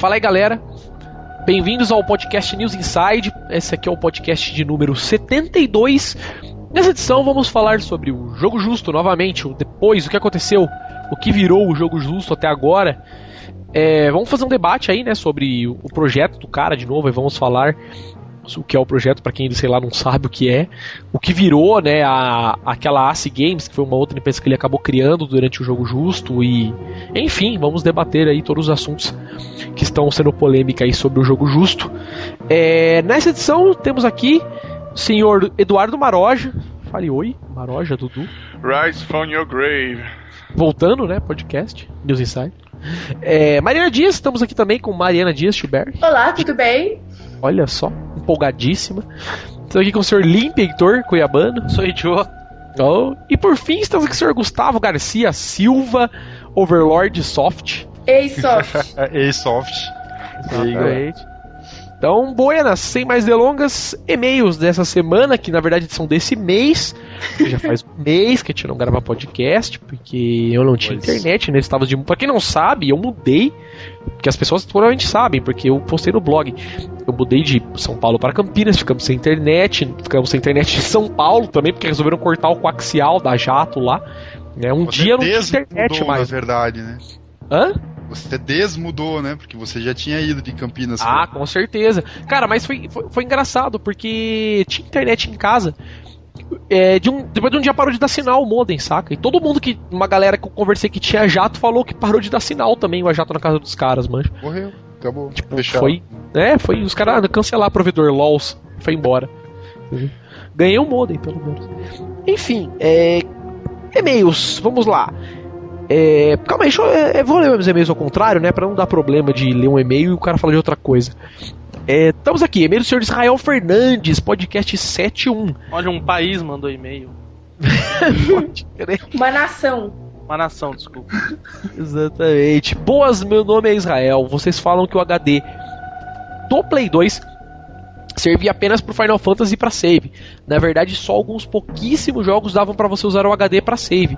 Fala aí, galera. Bem-vindos ao podcast News Inside. Esse aqui é o podcast de número 72. Nessa edição vamos falar sobre o jogo justo novamente, o depois, o que aconteceu, o que virou o jogo justo até agora. É, vamos fazer um debate aí, né, sobre o projeto do cara de novo, e vamos falar o que é o projeto, para quem, sei lá, não sabe o que é, o que virou, né, a, aquela Ace Games, que foi uma outra empresa que ele acabou criando durante o jogo justo, e enfim, vamos debater aí todos os assuntos que estão sendo polêmica aí sobre o jogo justo. É, nessa edição temos aqui o senhor Eduardo Maroja, fale oi, Maroja, Dudu. Rise from your grave. Voltando, né, podcast, News Inside. É, Mariana Dias, estamos aqui também com Mariana Dias Schubert. Olá, tudo bem? Olha só, empolgadíssima. Estamos aqui com o senhor Limpe Heitor Cuiabano. Sou Joe. Oh, e por fim, estamos aqui com o senhor Gustavo Garcia Silva, Overlord Soft. Ei, Soft. Ei, Soft. Exatamente. Então, Buenas, sem mais delongas, e-mails dessa semana, que na verdade são desse mês. Já faz um mês que a gente não grava podcast, porque eu não tinha pois. internet, né? Estava de. Pra quem não sabe, eu mudei. Porque as pessoas provavelmente sabem, porque eu postei no blog. Eu mudei de São Paulo para Campinas, ficamos sem internet, ficamos sem internet de São Paulo também, porque resolveram cortar o coaxial da jato lá. Né? Um Você dia não tinha internet mais. Na verdade, né? Hã? Você desmudou, né? Porque você já tinha ido de Campinas. Ah, com certeza. Cara, mas foi, foi, foi engraçado, porque tinha internet em casa. É, de um, depois de um dia parou de dar sinal o modem, saca? E todo mundo que. Uma galera que eu conversei que tinha jato falou que parou de dar sinal também, o jato na casa dos caras, mano. Morreu, acabou. Tipo, foi. É, foi. Os caras cancelar provedor LOLs, foi embora. Ganhei um modem, pelo menos. Enfim, é. E-mails, vamos lá. É, calma aí, deixa eu, é, vou ler os e-mails ao contrário, né? Pra não dar problema de ler um e-mail e o cara falar de outra coisa. É, estamos aqui, e-mail do senhor Israel Fernandes, podcast 71. Olha, um país mandou e-mail. Uma nação. Uma nação, desculpa. Exatamente. Boas, meu nome é Israel. Vocês falam que o HD do Play 2 servia apenas pro Final Fantasy para save. Na verdade, só alguns pouquíssimos jogos davam para você usar o HD para save.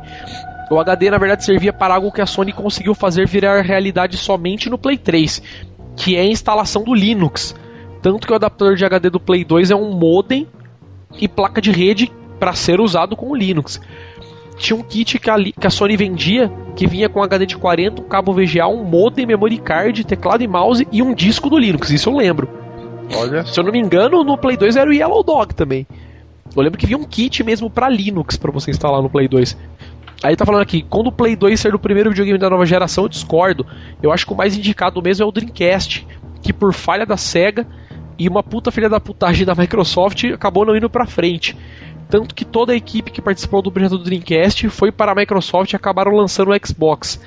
O HD na verdade servia para algo que a Sony conseguiu fazer virar realidade somente no Play 3, que é a instalação do Linux. Tanto que o adaptador de HD do Play 2 é um modem e placa de rede para ser usado com o Linux. Tinha um kit que a, que a, Sony vendia que vinha com HD de 40, um cabo VGA, um modem, memory card, teclado e mouse e um disco do Linux. Isso eu lembro. Olha. Se eu não me engano, no Play 2 era o Yellow Dog também. Eu lembro que vinha um kit mesmo para Linux para você instalar no Play 2. Aí tá falando aqui, quando o Play 2 ser o primeiro videogame da nova geração, eu discordo. Eu acho que o mais indicado mesmo é o Dreamcast, que por falha da SEGA e uma puta filha da putagem da Microsoft acabou não indo pra frente. Tanto que toda a equipe que participou do projeto do Dreamcast foi para a Microsoft e acabaram lançando o Xbox.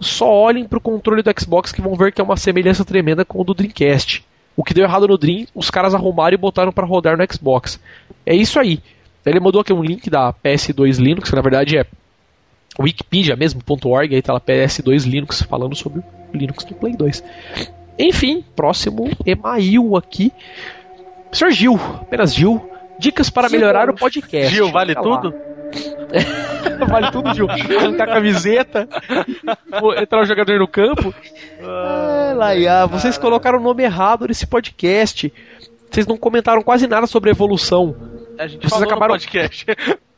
Só olhem pro controle do Xbox que vão ver que é uma semelhança tremenda com o do Dreamcast. O que deu errado no Dream, os caras arrumaram e botaram para rodar no Xbox. É isso aí. Ele mandou aqui um link da PS2 Linux, que na verdade é Wikipedia mesmo.org, aí tá lá PS2 Linux falando sobre o Linux do Play 2. Enfim, próximo e-mail aqui. Sr. Gil, apenas Gil. Dicas para Gil, melhorar o podcast. Gil, vale tudo? vale tudo, Gil. Arrancar a camiseta, entrar o jogador no campo. Ah, Laia, vocês colocaram o nome errado nesse podcast. Vocês não comentaram quase nada sobre evolução. A gente vocês acabaram... no podcast.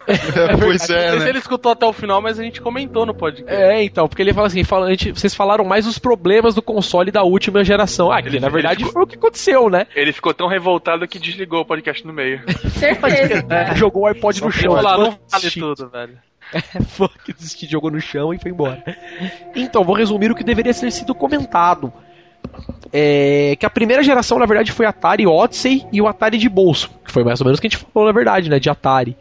É, pois é, Não sei né? se ele escutou até o final, mas a gente comentou no podcast. É, então, porque ele fala assim, fala, gente, vocês falaram mais os problemas do console da última geração. Ah, que na verdade ficou, foi o que aconteceu, né? Ele ficou tão revoltado que desligou o podcast no meio. Certeza. é, jogou o iPod no chão. Lá, não vale tudo, velho. É, foi que desistiu, jogou no chão e foi embora. Então, vou resumir o que deveria ter sido comentado. É, que a primeira geração, na verdade, foi Atari Odyssey e o Atari de bolso. Que foi mais ou menos o que a gente falou, na verdade, né? De Atari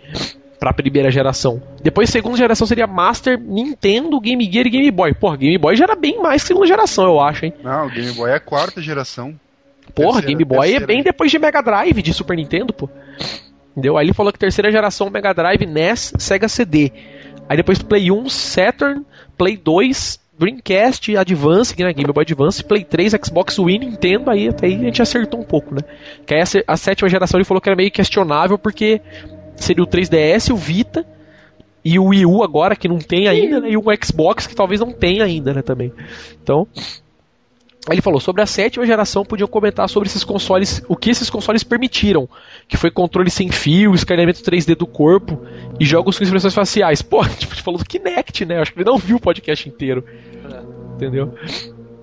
para a primeira geração. Depois, segunda geração seria Master, Nintendo, Game Gear e Game Boy. Porra, Game Boy já era bem mais segunda geração, eu acho, hein? Não, Game Boy é a quarta geração. Porra, terceira, Game Boy terceira. é bem depois de Mega Drive, de Super Nintendo, pô. Entendeu? Aí ele falou que terceira geração Mega Drive, NES, Sega CD. Aí depois Play 1, Saturn, Play 2, Dreamcast, Advance, né, Game Boy Advance, Play 3, Xbox One, Nintendo, aí até aí a gente acertou um pouco, né? Que aí a, a sétima geração ele falou que era meio questionável porque seria o 3DS, o Vita e o Wii U agora, que não tem ainda, né? E o Xbox, que talvez não tenha ainda, né, também. Então, Ele falou sobre a sétima geração, podiam comentar sobre esses consoles, o que esses consoles permitiram, que foi controle sem fio, escaneamento 3D do corpo e jogos com expressões faciais. Pô, tipo, gente falou do Kinect, né? Acho que ele não viu o podcast inteiro. É. Entendeu?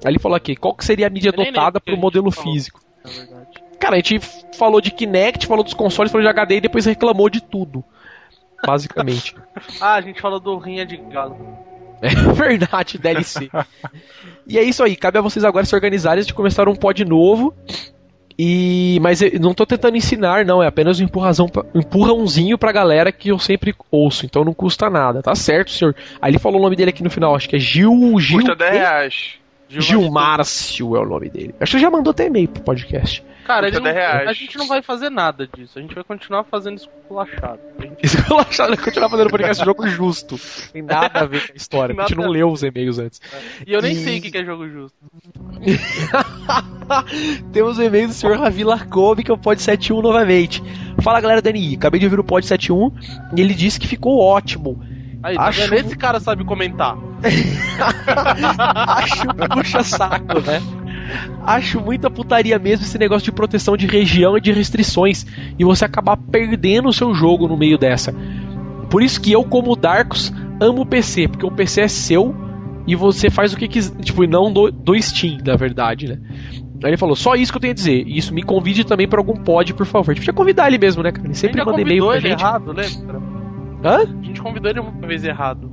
Aí ele falou aqui, qual que seria a mídia adotada pro modelo físico? Falou, Cara, a gente falou de Kinect, falou dos consoles, falou de HD e depois reclamou de tudo. Basicamente. ah, a gente falou do Rinha de Galo. É verdade, DLC. e é isso aí, cabe a vocês agora se organizarem de começar um pod novo. E mas eu não tô tentando ensinar, não, é apenas um empurrazão, empurrãozinho pra galera que eu sempre ouço, então não custa nada, tá certo, senhor? Aí ele falou o nome dele aqui no final, acho que é Gil. Gil custa 10 reais. Gil Márcio é o nome dele. Acho que já mandou até e-mail pro podcast. Cara, ele não, a gente não vai fazer nada disso. A gente vai continuar fazendo esculachado. Gente... Esculachado, continuar fazendo podcast jogo justo. Tem nada a ver com a história. a gente não leu os e-mails antes. É. E eu nem e... sei o que é jogo justo. Temos o e-mail do senhor Ravi Larkov, que é o Pod 71 novamente. Fala galera da NI, acabei de ouvir o Pod 71 e ele disse que ficou ótimo. Aí, tá Acho... esse cara sabe comentar. Acho puxa saco, né? Acho muita putaria mesmo esse negócio de proteção de região e de restrições. E você acabar perdendo o seu jogo no meio dessa. Por isso que eu, como Darkus, amo o PC, porque o PC é seu e você faz o que quiser. Tipo, não do, do Steam, na verdade, né? Aí ele falou, só isso que eu tenho a dizer. Isso, me convide também para algum pod, por favor. A gente podia convidar ele mesmo, né, cara? Ele sempre manda e-mail pra gente. errado, lembra? Hã? A gente convidou ele uma vez errado.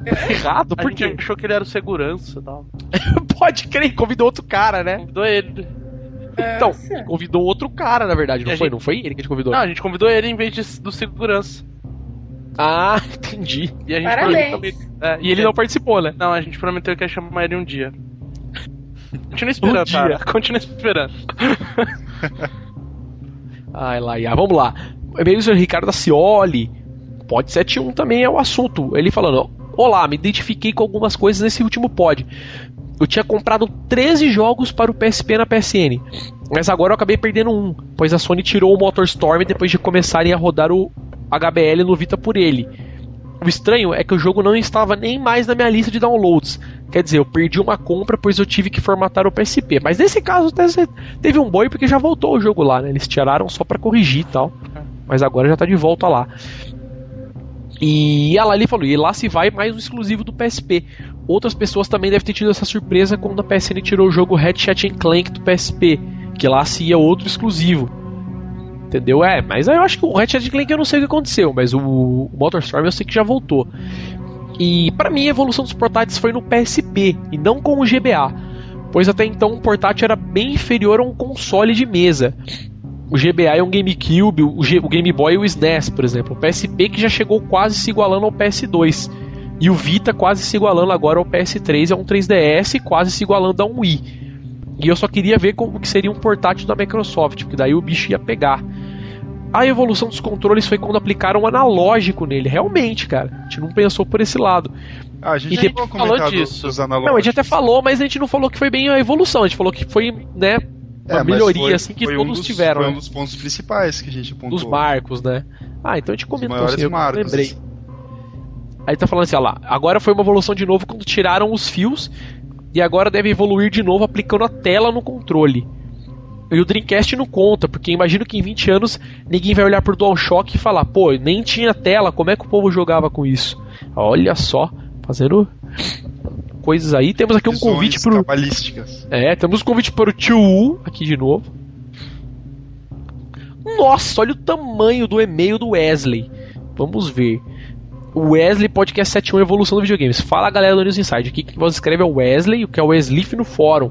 Errado? Por quê? A gente achou que ele era o segurança e tal. Pode crer, convidou outro cara, né? Convidou ele. Então, convidou outro cara, na verdade, não foi? Gente... Não foi ele que a gente convidou? Não, a gente convidou ele em vez de, do segurança. Ah, entendi. E, a gente Parabéns. É, e ele não participou, né? Não, a gente prometeu que ia chamar ele um dia. Continua esperando, um cara. Continua esperando. Ai, lá, ia. Vamos lá. E-mail do Ricardo Acioli. Pod 71 também é o assunto. Ele falando: Olá, me identifiquei com algumas coisas nesse último pod. Eu tinha comprado 13 jogos para o PSP na PSN, mas agora eu acabei perdendo um, pois a Sony tirou o MotorStorm depois de começarem a rodar o HBL no Vita por ele. O estranho é que o jogo não estava nem mais na minha lista de downloads. Quer dizer, eu perdi uma compra pois eu tive que formatar o PSP. Mas nesse caso teve um boi porque já voltou o jogo lá, né? Eles tiraram só para corrigir e tal. Mas agora já tá de volta lá. E ela ali falou, e lá se vai mais um exclusivo do PSP. Outras pessoas também devem ter tido essa surpresa quando a PSN tirou o jogo Ratchet Clank do PSP, que lá se ia outro exclusivo. Entendeu? É, mas eu acho que o Ratchet Clank eu não sei o que aconteceu, mas o Motorstorm eu sei que já voltou. E para mim a evolução dos portáteis foi no PSP e não com o GBA, pois até então o portátil era bem inferior a um console de mesa o GBA é um GameCube, o, G, o Game Boy e o SNES, por exemplo. O PSP que já chegou quase se igualando ao PS2. E o Vita quase se igualando agora ao PS3 é um 3DS quase se igualando a um Wii. E eu só queria ver como que seria um portátil da Microsoft, porque daí o bicho ia pegar. A evolução dos controles foi quando aplicaram um analógico nele. Realmente, cara. A gente não pensou por esse lado. Ah, a gente e depois falou disso. Dos não, a gente até falou, mas a gente não falou que foi bem a evolução. A gente falou que foi, né, uma é, melhoria foi, assim que todos um dos, tiveram. Foi um dos pontos principais que a gente apontou. Dos marcos, né? Ah, então a gente comentou assim, eu marcos. lembrei. Aí tá falando assim, ó lá, agora foi uma evolução de novo quando tiraram os fios e agora deve evoluir de novo aplicando a tela no controle. E o Dreamcast não conta, porque imagino que em 20 anos ninguém vai olhar pro DualShock e falar, pô, nem tinha tela, como é que o povo jogava com isso? Olha só, fazendo coisas aí. Temos aqui um Visões convite pro. Cabalísticas. É, temos um convite para o Tio aqui de novo. Nossa, olha o tamanho do e-mail do Wesley. Vamos ver. O Wesley Podcast 71 Evolução do Videogames. Fala galera do News Inside. Aqui que você escreve é o Wesley, o que é o Wesley no fórum.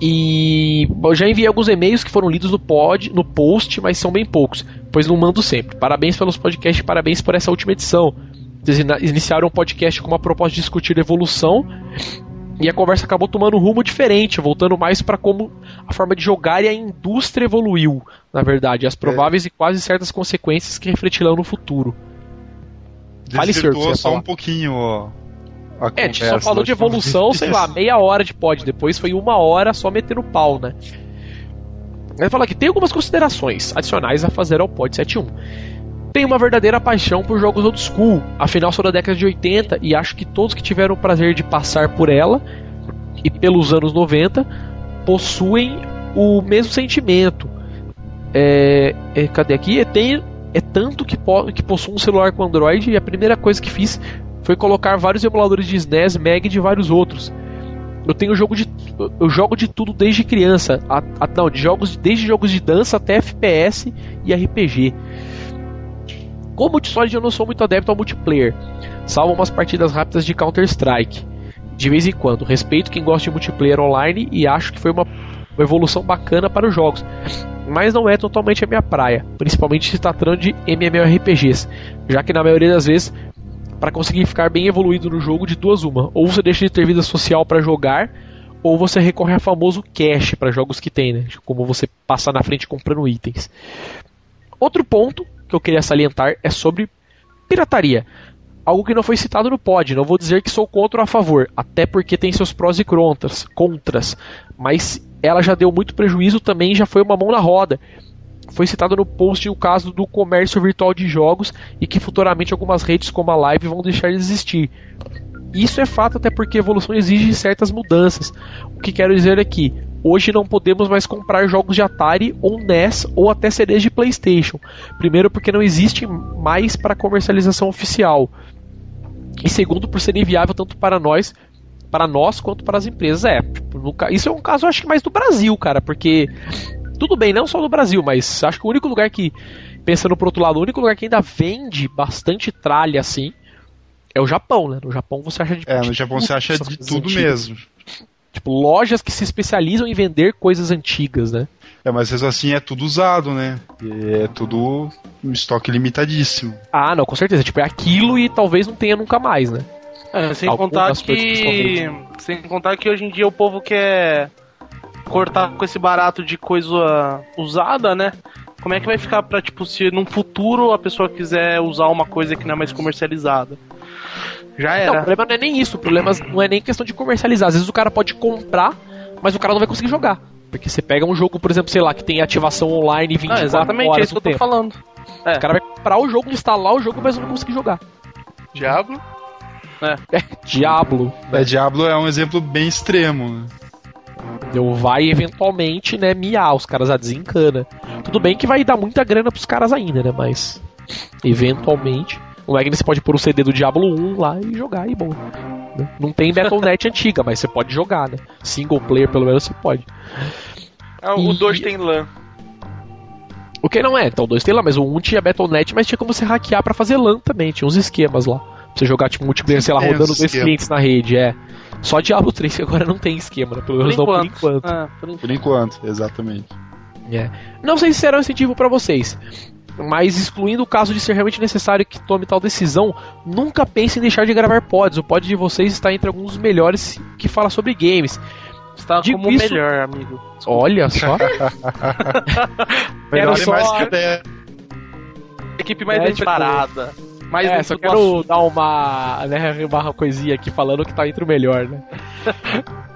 E eu já enviei alguns e-mails que foram lidos no pod, no post, mas são bem poucos, pois não mando sempre. Parabéns pelos podcasts, parabéns por essa última edição. Eles iniciaram um podcast com uma proposta de discutir evolução e a conversa acabou tomando um rumo diferente, voltando mais para como a forma de jogar e a indústria evoluiu, na verdade, as prováveis é. e quase certas consequências que refletirão no futuro. Fale, senhor, só falar. um pouquinho ó, a É, a gente só falou de evolução, sei lá, meia hora de pod, depois foi uma hora só metendo pau, né? Ele fala que tem algumas considerações adicionais a fazer ao pod 71 tenho uma verdadeira paixão por jogos old school, afinal sou da década de 80 e acho que todos que tiveram o prazer de passar por ela e pelos anos 90 possuem o mesmo sentimento. É, é, cadê aqui? É, tem, é tanto que, po que possuo um celular com Android e a primeira coisa que fiz foi colocar vários emuladores de SNES, Meg e de vários outros. Eu tenho jogo de eu jogo de tudo desde criança, a, a, não, de jogos desde jogos de dança até FPS e RPG. Como multisolid eu não sou muito adepto ao multiplayer, salvo umas partidas rápidas de Counter Strike. De vez em quando, respeito quem gosta de multiplayer online e acho que foi uma, uma evolução bacana para os jogos, mas não é totalmente a minha praia, principalmente se tratando de MMORPGs, já que na maioria das vezes para conseguir ficar bem evoluído no jogo de duas uma. Ou você deixa de ter vida social para jogar, ou você recorre a famoso cash para jogos que tem, né? Como você passar na frente comprando itens. Outro ponto que eu queria salientar é sobre pirataria. Algo que não foi citado no pod, não vou dizer que sou contra ou a favor, até porque tem seus prós e contras, contras, mas ela já deu muito prejuízo também, já foi uma mão na roda foi citado no post o caso do comércio virtual de jogos e que futuramente algumas redes como a Live vão deixar de existir. Isso é fato até porque a evolução exige certas mudanças. O que quero dizer é que hoje não podemos mais comprar jogos de Atari ou NES ou até CDs de PlayStation. Primeiro porque não existe mais para comercialização oficial. E segundo por ser inviável tanto para nós, para nós quanto para as empresas. É, tipo, isso é um caso acho que mais do Brasil, cara, porque tudo bem, não só no Brasil, mas acho que o único lugar que, pensando pro outro lado, o único lugar que ainda vende bastante tralha assim é o Japão, né? No Japão você acha de É, no Japão você acha de tudo mesmo. Tipo, lojas que se especializam em vender coisas antigas, né? É, mas mesmo assim é tudo usado, né? É tudo um estoque limitadíssimo. Ah, não, com certeza. Tipo, é aquilo e talvez não tenha nunca mais, né? É, sem contar que. que sem contar que hoje em dia o povo quer cortar com esse barato de coisa usada, né? Como é que vai ficar pra, tipo, se num futuro a pessoa quiser usar uma coisa que não é mais comercializada? Já era. Não, o problema não é nem isso, o problema não é nem questão de comercializar. Às vezes o cara pode comprar, mas o cara não vai conseguir jogar. Porque você pega um jogo, por exemplo, sei lá, que tem ativação online 24 ah, exatamente, horas é isso que eu tô tempo. falando. É. O cara vai comprar o jogo, instalar o jogo, mas não vai conseguir jogar. Diablo? É. é Diablo. É, Diablo é um exemplo bem extremo, né? Eu vai eventualmente, né, miar, os caras a desencana. Tudo bem que vai dar muita grana pros caras ainda, né, mas eventualmente. O Magni você pode pôr o CD do Diablo 1 lá e jogar e bom. Né? Não tem Battle.net antiga, mas você pode jogar, né? Single player pelo menos você pode. Ah, o 2 tem LAN. O que não é? Então o 2 tem LAN, mas o 1 um tinha Battle.net, mas tinha como você hackear para fazer LAN também, tinha uns esquemas lá. Pra você jogar tipo multiplayer, sei lá, rodando dois esquema. clientes na rede, é. Só Diablo 3 que agora não tem esquema, né? Pelo menos não por enquanto. Ah, por enquanto. Por enquanto, exatamente. É. Não sei se será um incentivo para vocês, mas excluindo o caso de ser realmente necessário que tome tal decisão, nunca pense em deixar de gravar pods. O pod de vocês está entre alguns dos melhores que fala sobre games. Está Digo como isso... melhor, amigo. Desculpa. Olha só. melhor só... mais que ideia. Equipe mais é, parada. Mas é, só quero dar uma, né, uma coisinha aqui falando que tá entre o melhor, né?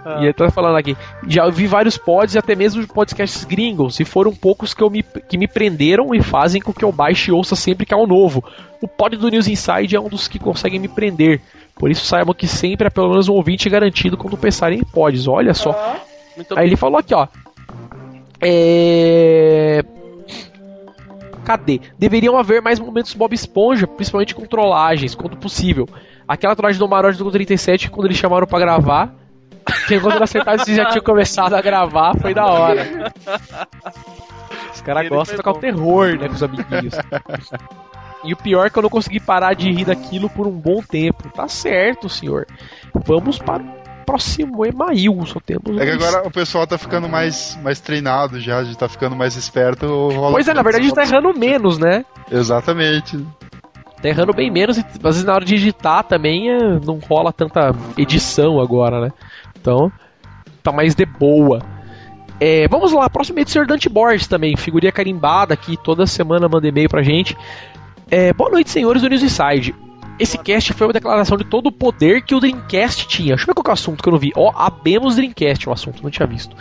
ah. E ele tá falando aqui. Já vi vários pods e até mesmo podcasts gringos, e foram poucos que, eu me, que me prenderam e fazem com que eu baixe e ouça sempre que há um novo. O pod do News Inside é um dos que conseguem me prender. Por isso saibam que sempre é pelo menos um ouvinte garantido quando pensarem em pods. Olha só. Ah, Aí ele falou aqui, ó. É Cadê? Deveriam haver mais momentos Bob Esponja, principalmente com trollagens, quando possível. Aquela trollagem do Marote do 37, quando eles chamaram para gravar, que quando ele acertaram, eles já tinham começado a gravar, foi da hora. Os caras gostam de tocar o terror, né, com os amiguinhos. E o pior é que eu não consegui parar de rir daquilo por um bom tempo. Tá certo, senhor. Vamos para próximo Email, só temos. É que agora o pessoal tá ficando mais, mais treinado já, já tá ficando mais esperto. Pois é, na verdade a gente tá errando menos, né? Exatamente. Tá errando bem menos e às vezes na hora de digitar também é, não rola tanta edição agora, né? Então, tá mais de boa. É, vamos lá, próximo é do Sr. Dante Borges também, figurinha carimbada aqui, toda semana manda e-mail pra gente. É, boa noite, senhores do News Inside. Esse cast foi uma declaração de todo o poder que o Dreamcast tinha. Deixa eu ver qual é o assunto que eu não vi. Ó, oh, abemos Dreamcast, o assunto, não tinha visto.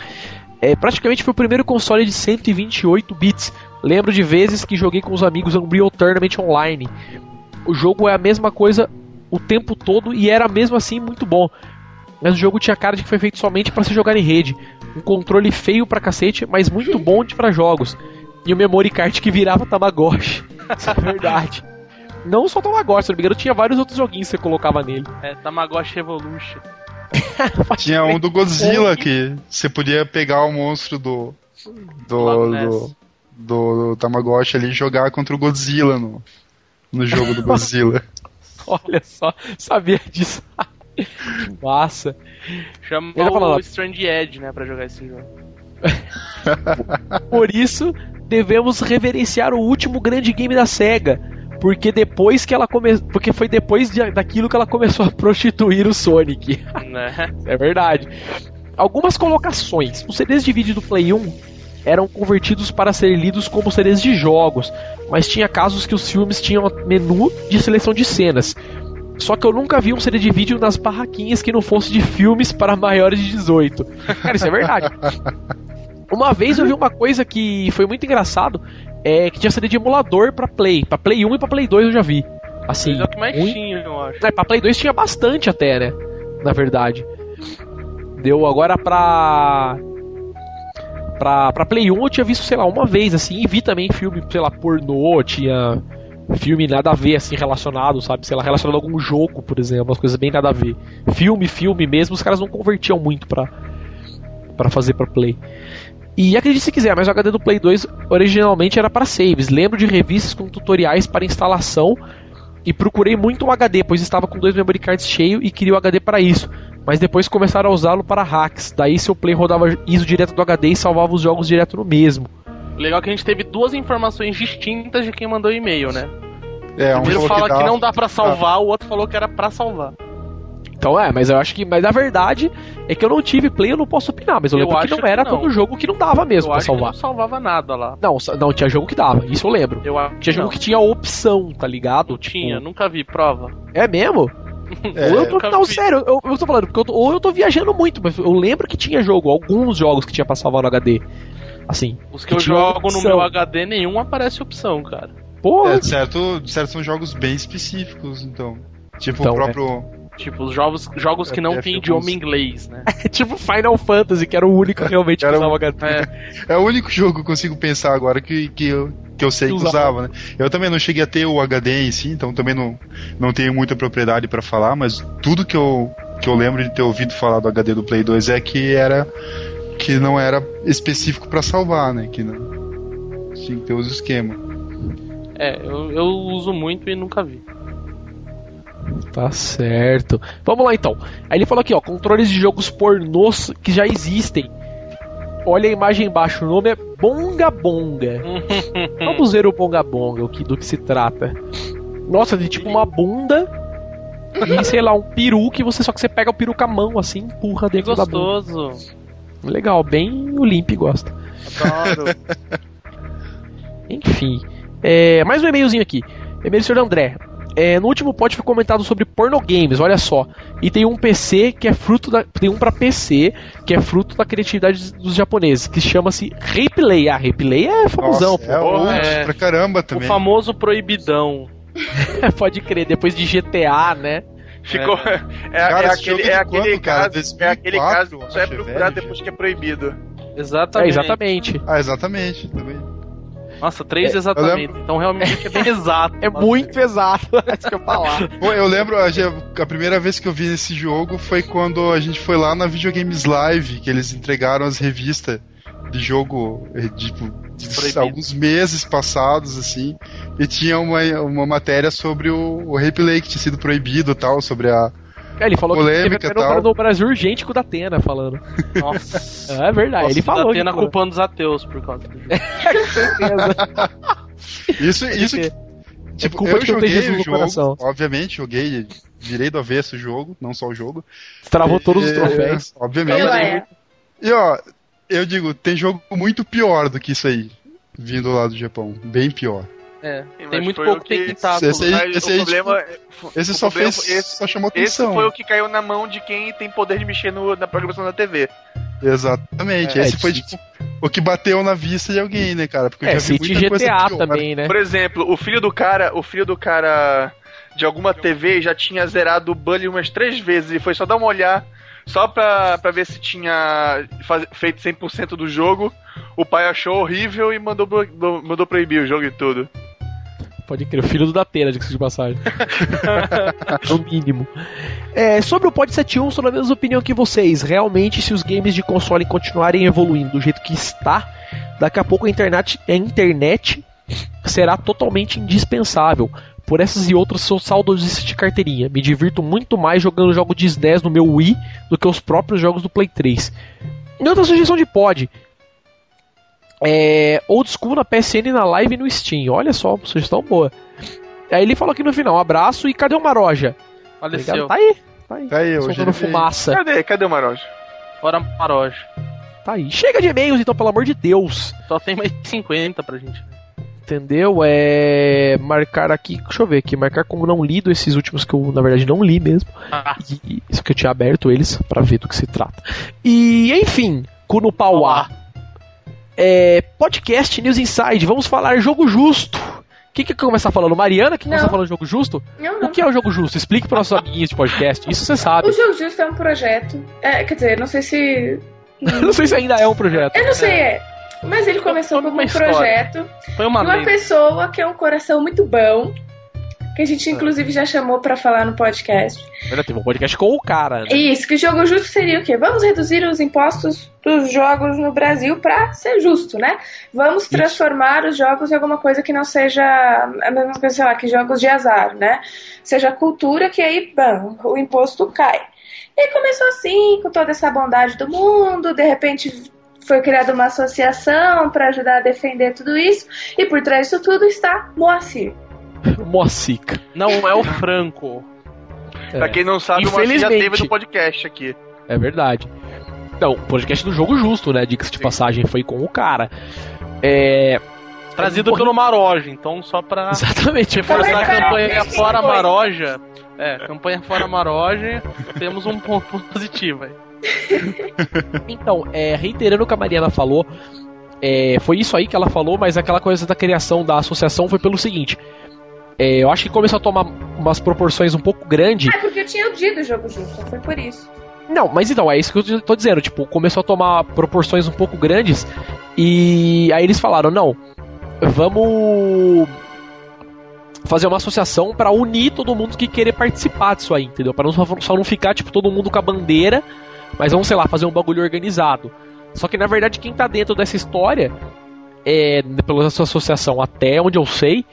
É, praticamente foi o primeiro console de 128 bits. Lembro de vezes que joguei com os amigos Unreal Tournament Online. O jogo é a mesma coisa o tempo todo e era mesmo assim muito bom. mas o jogo tinha cara de que foi feito somente para se jogar em rede. Um controle feio pra cacete, mas muito bom de para jogos. E o memory card que virava Tamagotchi. Isso é verdade. Não só Tamagotchi, se não me engano, tinha vários outros joguinhos que você colocava nele. É, Tamagotchi Revolution. Tinha um do Godzilla que você podia pegar o monstro do. Do. Do, do, do Tamagotchi ali e jogar contra o Godzilla no, no jogo do Godzilla. Olha só, sabia disso. que massa. Chama Ele tá o Strange Edge, né, pra jogar esse jogo. Por isso, devemos reverenciar o último grande game da SEGA. Porque depois que ela come... Porque foi depois de- daquilo que ela começou a prostituir o Sonic. Né? É verdade. Algumas colocações. Os CDs de vídeo do Play 1 eram convertidos para ser lidos como CDs de jogos, mas tinha casos que os filmes tinham menu de seleção de cenas. Só que eu nunca vi um CD de vídeo nas barraquinhas que não fosse de filmes para maiores de 18. Cara, isso é verdade. Uma vez eu vi uma coisa que foi muito engraçado, é que tinha CD de emulador pra Play, Pra Play 1 e pra Play 2 eu já vi. Assim, é o que mais muito- tinha, eu acho. é, pra Play 2 tinha bastante até, né? Na verdade. Deu agora pra. Pra, pra Play 1 eu tinha visto, sei lá, uma vez, assim, e vi também filme, sei lá, pornô, tinha filme nada a ver, assim, relacionado, sabe? Sei lá, relacionado a algum jogo, por exemplo, umas coisas bem nada a ver. Filme, filme mesmo, os caras não convertiam muito pra, pra fazer pra Play. E acredite se quiser, mas o HD do Play 2 originalmente era para saves. Lembro de revistas com tutoriais para instalação e procurei muito um HD, pois estava com dois memory cards cheios e queria o HD para isso. Mas depois começaram a usá-lo para hacks. Daí seu play rodava ISO direto do HD e salvava os jogos direto no mesmo. Legal que a gente teve duas informações distintas de quem mandou o e-mail, né? É, um Primeiro falou fala que, dá- não dá pra salvar, o outro falou que era pra salvar. Então é, mas eu acho que. Mas a verdade é que eu não tive play, eu não posso opinar. Mas eu, Eu lembro que não era que não. todo jogo que não dava mesmo eu pra acho que salvar. não salvava nada lá. Não, não, tinha jogo que dava, isso eu lembro. Eu acho Tinha jogo não. que tinha opção, tá ligado? Tipo, Tinha, nunca vi prova. É mesmo? É, ou eu tô, não, vi. sério, eu, eu tô falando, porque eu tô- ou eu tô viajando muito, mas eu lembro que tinha jogo, alguns jogos que tinha pra salvar no HD. Assim, Os que Que eu jogo no opção. meu HD, nenhum aparece opção, cara. porra, É, de certo, de certo são jogos bem específicos, então. Tipo Então, o próprio. Tipo, os jogos, jogos que não É, tem é, idioma inglês, né? é tipo Final Fantasy, que era o único realmente que Era usava um- HD. É, É o único jogo que eu consigo pensar agora que, que, eu, que eu sei Que que usava. usava, né? Eu também não cheguei a ter o HD em si, então também não, não tenho muita propriedade pra falar, mas tudo que eu, que eu lembro de ter ouvido falar do HD do Play 2 é que era que não era específico pra salvar, né? Que não tinha que ter os esquemas. é eu, eu uso muito e nunca vi. Tá certo. Vamos lá então. Aí ele falou aqui, ó, controles de jogos pornôs que já existem. Olha a imagem embaixo, o nome é Bonga Bonga. Vamos ver o Bonga Bonga, o que, do que se trata. Nossa, tem tipo uma bunda e, sei lá, um peru que você só que você pega o peru com a mão assim, empurra Que dentro da bunda. gostoso. Legal, bem o Limp gosta. Adoro. Enfim. É, mais um e-mailzinho aqui. E-mail do senhor André. É, no último pod foi comentado sobre porno games, olha só. E tem um PC que é fruto da. Tem um pra PC que é fruto da criatividade dos japoneses, que chama-se Replay. Ah, Replay é famosão, Nossa, é pô. old É. pra caramba o também. famoso proibidão. Pode crer, depois de GTA, né? Ficou. É, Cara, é esse aquele, jogo é aquele quando, cara? caso. É aquele 2004, caso que só é procurado velho, depois que é proibido. É, Exatamente. exatamente. Ah, exatamente. Também. Nossa, três É, exatamente. Então realmente é bem exato. É muito exato, isso que eu falar. Eu lembro, a, primeira vez que eu vi esse jogo foi quando a gente foi lá na Videogames Live, que eles entregaram as revistas de jogo, eh, tipo, de alguns meses passados, assim, e tinha uma, uma matéria sobre o, o replay que tinha sido proibido e tal, sobre a. É, ele falou Polêmica que teve tal. no, no Brasil urgente com o Datena falando. Nossa. É verdade, ele falou. Tendo a que- culpando os ateus por causa do jogo. Isso, isso É Tipo, culpa eu que eu joguei Jesus o jogo, obviamente, joguei, virei do avesso o jogo, não só o jogo. Travou todos os troféus. Obviamente. Eu é. E ó, eu digo, tem jogo muito pior do que isso aí, vindo lá do Japão. Bem pior. É, tem muito foi pouco o que- tentáculo. Esse aí- esse aí, problema, Esse o só problema- fez. esse- só chamou esse atenção. foi o que caiu na mão de quem tem poder de mexer no- na programação da TV. Exatamente. É, Esse foi tipo- o que bateu na vista de alguém, né, cara? Porque eu É, já vi muita coisa GTA pior. também, né? Por exemplo, o filho do cara, o filho do cara de alguma TV já tinha zerado o Bully umas três vezes e foi só dar uma olhar só pra, pra ver se tinha faz- feito 100% do jogo. O pai achou horrível e mandou, mandou proibir o jogo e tudo. Pode crer, o filho do Datena, diga-se de passagem. no mínimo. É, sobre o Pod 71, sou da mesma opinião que vocês. Realmente, se os games de console continuarem evoluindo do jeito que está, daqui a pouco a internet, a internet será totalmente indispensável. Por essas e outras, sou saudosista de carteirinha. Me divirto muito mais jogando jogos de SNES no meu Wii do que os próprios jogos do Play 3. E outra sugestão de pod. É, old School na PSN, na Live e no Steam. Olha só, sugestão boa. Aí ele falou aqui no final, um abraço e cadê o Maroja? Tá? Faleceu. tá aí, tá aí. Tá aí, Soltando fumaça. Cadê? Cadê o Maroja? Fora Maroja. Tá aí. Chega de e-mails, então, pelo amor de Deus. Só tem mais 50 pra gente. Entendeu? É. Marcar aqui. Deixa eu ver aqui. Marcar como não lido esses últimos que eu, na verdade, não li mesmo. Ah, E, isso que eu tinha aberto eles pra ver do que se trata. E, enfim, Kunupauá. É, podcast News Inside. Vamos falar jogo justo. Quem que começar falando? Mariana? Que começar falando jogo justo? Não, O não. que é o jogo justo? Explique para nossos amiguinhos de podcast. Isso você sabe. O Jogo Justo é um projeto. É, quer dizer, não sei se. Não sei se ainda é um projeto. Eu não sei, é. Mas ele começou como um história. projeto foi uma uma pessoa que é um coração muito bom. Que a gente, inclusive, já chamou pra falar no podcast. Ainda teve um podcast com o cara, né? Isso, que jogo justo seria o quê? Vamos reduzir os impostos dos jogos no Brasil pra ser justo, né? Vamos transformar os jogos em alguma coisa que não seja a mesma coisa, sei lá, que jogos de azar, né? Seja cultura, que aí, bam, o imposto cai. E começou assim, com toda essa bondade do mundo, de repente foi criada uma associação para ajudar a defender tudo isso, e por trás disso tudo está Moacir. Moacica. Não é o Franco. Pra quem não sabe, o Moacir já Infelizmente. teve no podcast aqui. É verdade. Então, o podcast do Jogo Justo, né? Diga-se de Sim. passagem, foi com o cara. É. Trazido pelo Maroja, então só pra Exatamente. reforçar a campanha Fora. Maroja. É, campanha Fora Maroja, temos um ponto positivo aí. Então, é, reiterando o que a Mariana falou, é, foi isso aí que ela falou, mas aquela coisa da criação da associação foi pelo seguinte. É, eu acho que começou a tomar umas proporções um pouco grandes. Ah, porque eu tinha odiado o jogo justo, foi por isso. Não, mas então, é isso que eu tô dizendo. Tipo, começou a tomar proporções um pouco grandes. E aí eles falaram: não, vamos fazer uma associação pra unir todo mundo que querer participar disso aí, entendeu? Pra não, só, só não ficar, tipo, todo mundo com a bandeira, mas vamos, sei lá, fazer um bagulho organizado. Só que na verdade, quem tá dentro dessa história, é, pela sua associação, até onde eu sei,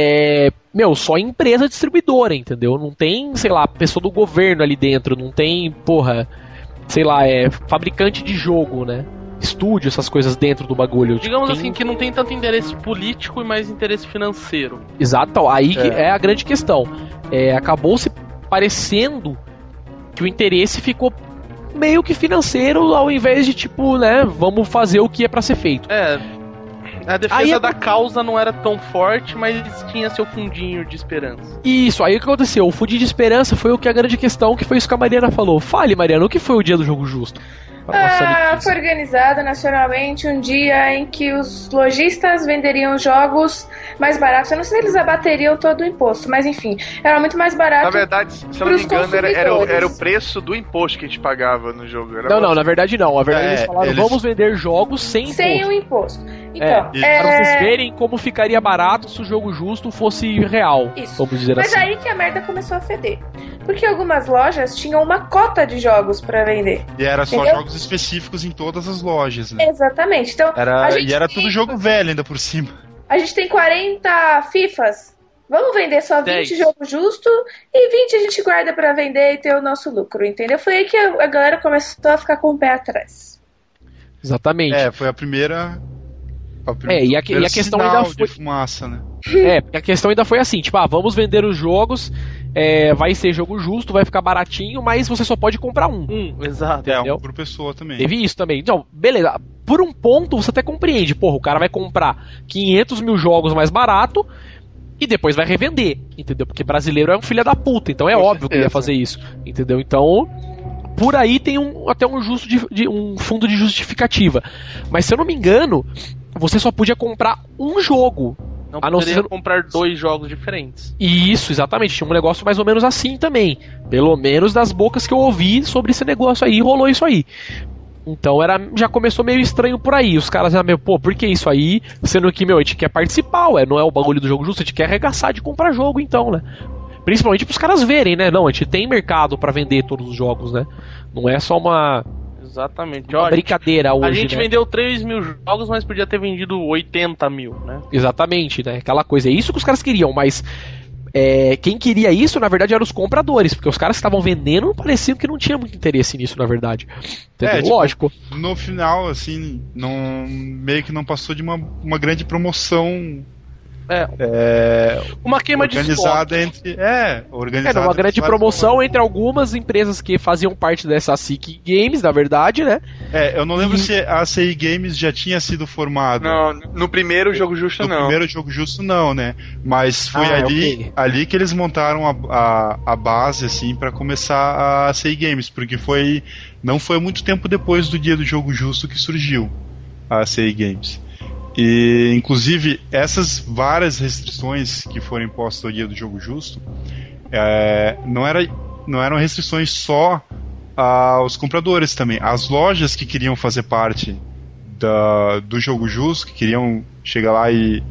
é, meu, só empresa distribuidora, entendeu? Não tem, sei lá, pessoa do governo ali dentro, não tem, porra, sei lá, é fabricante de jogo, né? Estúdio, essas coisas dentro do bagulho. Digamos Tem- assim que não tem tanto interesse político e mais interesse financeiro. Exato, aí É. é a grande questão. É, acabou se parecendo que o interesse ficou meio que financeiro ao invés de tipo, né, vamos fazer o que é pra ser feito. É. A defesa Aí da causa não era tão forte, mas tinha seu fundinho de esperança. Isso, aí o que aconteceu? O Fude de Esperança foi o que a grande questão, que foi isso que a Mariana falou. Fale, Mariana, o que foi o dia do jogo justo? Nossa Ah, foi organizado nacionalmente um dia em que os lojistas venderiam jogos mais baratos. Eu não sei se eles abateriam todo o imposto, mas enfim, era muito mais Na barato. verdade, se eu não me engano, era, era, o, era o preço do imposto que a gente pagava no jogo. Era Não, não, na verdade não. Na verdade É, eles falaram, eles- vamos vender jogos sem, sem imposto. o imposto. Então, e- Pra vocês é... verem como ficaria barato se o jogo justo fosse real. Isso. Vamos dizer Mas assim. aí que a merda começou a feder. Porque algumas lojas tinham uma cota de jogos pra vender. E era só Entendeu? jogos específicos em todas as lojas, né? Exatamente. Então, Era, e era tem- tudo jogo velho ainda por cima. A gente tem 40 FIFAs. Vamos vender só 20 Dez. jogos justo e 20 a gente guarda pra vender e ter o nosso lucro, entendeu? Foi aí que a galera começou a ficar com o pé atrás. Exatamente. É, foi a primeira. É, e a- e a questão ainda foi- de fumaça, né? É, porque a questão ainda foi assim, tipo, ah, vamos vender os jogos, é, vai ser jogo justo, vai ficar baratinho, mas você só pode comprar um. Um, exato. É, Entendeu? um por pessoa também. Teve isso também. Então, beleza. Por um ponto, você até compreende. Porra, o cara vai comprar 500 mil jogos mais barato e depois vai revender, entendeu? Porque brasileiro é um filho da puta, então é Com óbvio que ele ia certeza. fazer isso, entendeu? Então, por aí tem um, até um, justo de, de- um fundo de justificativa. Mas se eu não me engano, você só podia comprar um jogo Não a não poderia ser... comprar dois jogos diferentes. Isso, exatamente. Tinha um negócio mais ou menos assim também. Pelo menos das bocas que eu ouvi sobre esse negócio aí, rolou isso aí. Então era, já começou meio estranho por aí. Os caras já meio, pô, por que isso aí? Sendo que, meu, a gente quer participar, ué, não é o bagulho do jogo justo, a gente quer arregaçar de comprar jogo, então, né? Principalmente pros caras verem, né? Não, a gente tem mercado para vender todos os jogos, né? Não é só uma. Exatamente. Uma Olha, brincadeira hoje. A gente né? vendeu 3 mil jogos, mas podia ter vendido 80 mil, né? Exatamente, né? Aquela coisa. É isso que os caras queriam, mas é, quem queria isso, na verdade, eram os compradores, porque os caras que estavam vendendo pareciam que não tinha muito interesse nisso, na verdade. É, tipo, Lógico. No final, assim, não, meio que não passou de uma, uma grande promoção é. é uma queima organizada de entre É, organizada. É, uma grande promoção entre algumas empresas que faziam parte dessa SIC Games, na verdade, né? É, eu não lembro e... se a CI Games já tinha sido formada. Não, no primeiro jogo justo no não. No primeiro jogo justo não, né? Mas foi ah, ali, okay. ali que eles montaram a, a, a base, assim, para começar a CI Games, porque foi. Não foi muito tempo depois do dia do jogo justo que surgiu a CI Games. E, inclusive, essas várias restrições que foram impostas ao dia do jogo justo é, não, era, não eram restrições só aos compradores também. As lojas que queriam fazer parte da, do jogo justo, que queriam chegar lá e.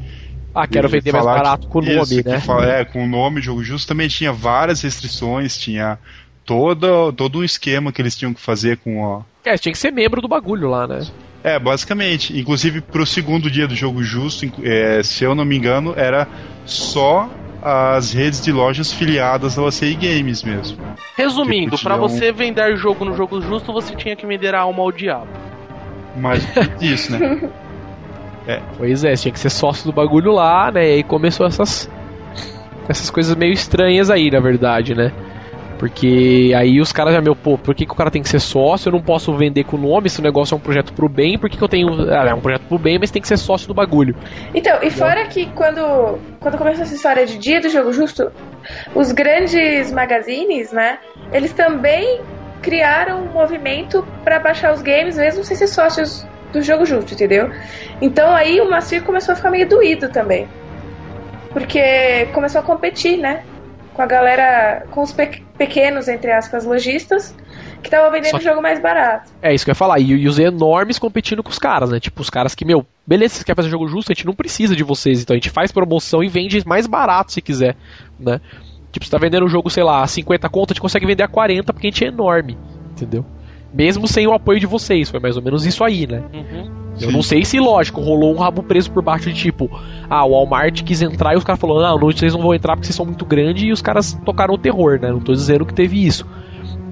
Ah, quero vender mais barato com o nome, isso, né? Fala, é, com o nome jogo justo também tinha várias restrições, tinha todo, todo um esquema que eles tinham que fazer com a. É, tinha que ser membro do bagulho lá, né? É, basicamente. Inclusive, pro segundo dia do jogo justo, é, se eu não me engano, era só as redes de lojas filiadas ao ACI Games mesmo. Resumindo, para você vender jogo no jogo justo, você tinha que vender a alma ao diabo. Mas isso, né? É. Pois é, tinha que ser sócio do bagulho lá, né? E aí começou essas essas coisas meio estranhas aí, na verdade, né? Porque aí os caras já, meu, pô, por que, que o cara tem que ser sócio? Eu não posso vender com o nome, se o negócio é um projeto pro bem, por que, que eu tenho. Ah, é um projeto pro bem, mas tem que ser sócio do bagulho. Então, e fora que quando, quando começou essa história de dia do jogo justo, os grandes magazines, né, eles também criaram um movimento para baixar os games, mesmo sem ser sócios do jogo justo, entendeu? Então aí o Macir começou a ficar meio doído também. Porque começou a competir, né? Com a galera, com os pe pequenos, entre aspas, lojistas, que estavam vendendo o jogo mais barato. É isso que eu ia falar. E, e, os enormes competindo com os caras, né? Tipo, os caras que, meu, beleza, você quer fazer jogo justo, a gente não precisa de vocês, então a gente faz promoção e vende mais barato se quiser, né? Tipo, você tá vendendo o jogo, sei lá, a 50 conto, a gente consegue vender a 40 porque a gente é enorme, entendeu? Mesmo sem o apoio de vocês, foi mais ou menos isso aí, né? Uhum. Eu não sei se, lógico, rolou um rabo preso por baixo de tipo, ah, o Walmart quis entrar e os caras falaram, não, vocês não vão entrar porque vocês são muito grandes e os caras tocaram o terror, né? Não tô dizendo que teve isso.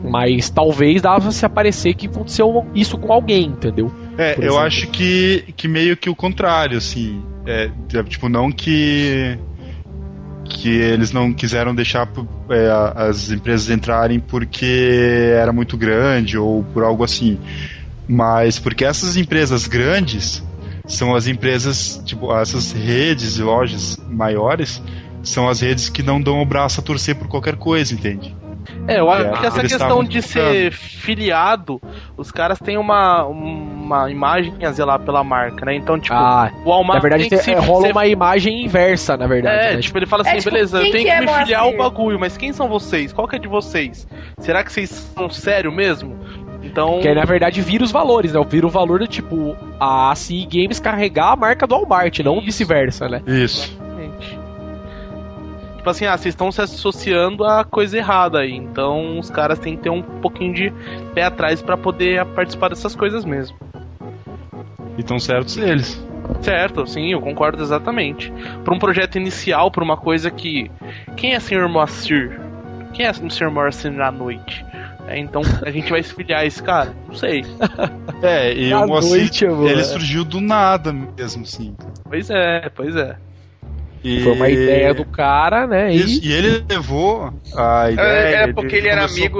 Mas talvez dava se aparecer que aconteceu isso com alguém, entendeu? É, eu acho que, que meio que o contrário, assim. É, é, tipo, não que que eles não quiseram deixar é, as empresas entrarem porque era muito grande ou por algo assim. Mas porque essas empresas grandes são as empresas, tipo, essas redes de lojas maiores são as redes que não dão o braço a torcer por qualquer coisa, entende? É, eu acho é, que essa questão de ser filiado, os caras têm uma, uma imagem a zelar pela marca, né? Então, tipo, ah, o Walmart. Na verdade, tem que se, rola ser... uma imagem inversa, na verdade. É, né? tipo, ele fala assim: é, tipo, beleza, eu tenho que, que me filiar o bagulho, mas quem são vocês? Qual que é de vocês? Será que vocês são sério mesmo? Então. Que aí, na verdade, vira os valores, né? Vira o valor do tipo a CI Games carregar a marca do Walmart, não vice-versa, né? Isso. Tipo assim, ah, vocês estão se associando a coisa errada aí. Então os caras têm que ter um pouquinho de pé atrás para poder participar dessas coisas mesmo. E estão certos eles. Certo, sim, eu concordo exatamente. Para um projeto inicial, para uma coisa que. Quem é Sr. Moacir? Quem é o Sr. Moacir na noite? É, então a gente vai esfiliar esse cara? Não sei. É, e o Moacir, ele surgiu do nada mesmo, assim. Pois é, pois é. E... Foi uma ideia do cara, né? Isso, e... e ele levou a ideia. É, é porque ele, ele era amigo.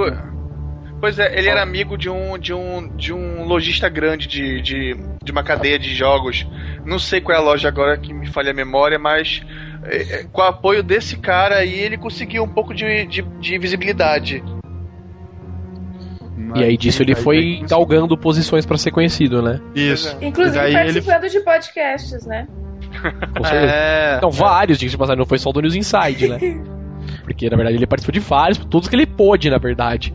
Pois é, ele era amigo de um, de um, de um lojista grande de, de, de uma cadeia de jogos. Não sei qual é a loja agora que me falha a memória, mas é, com o apoio desse cara aí ele conseguiu um pouco de, de, de visibilidade. E aí disso ele foi galgando posições para ser conhecido, né? Isso. Inclusive participando ele... de podcasts, né? Com certeza. É, então, vários, diga-se de passagem, não foi só do News Inside, né? Porque, na verdade, ele participou de vários, todos que ele pôde, na verdade.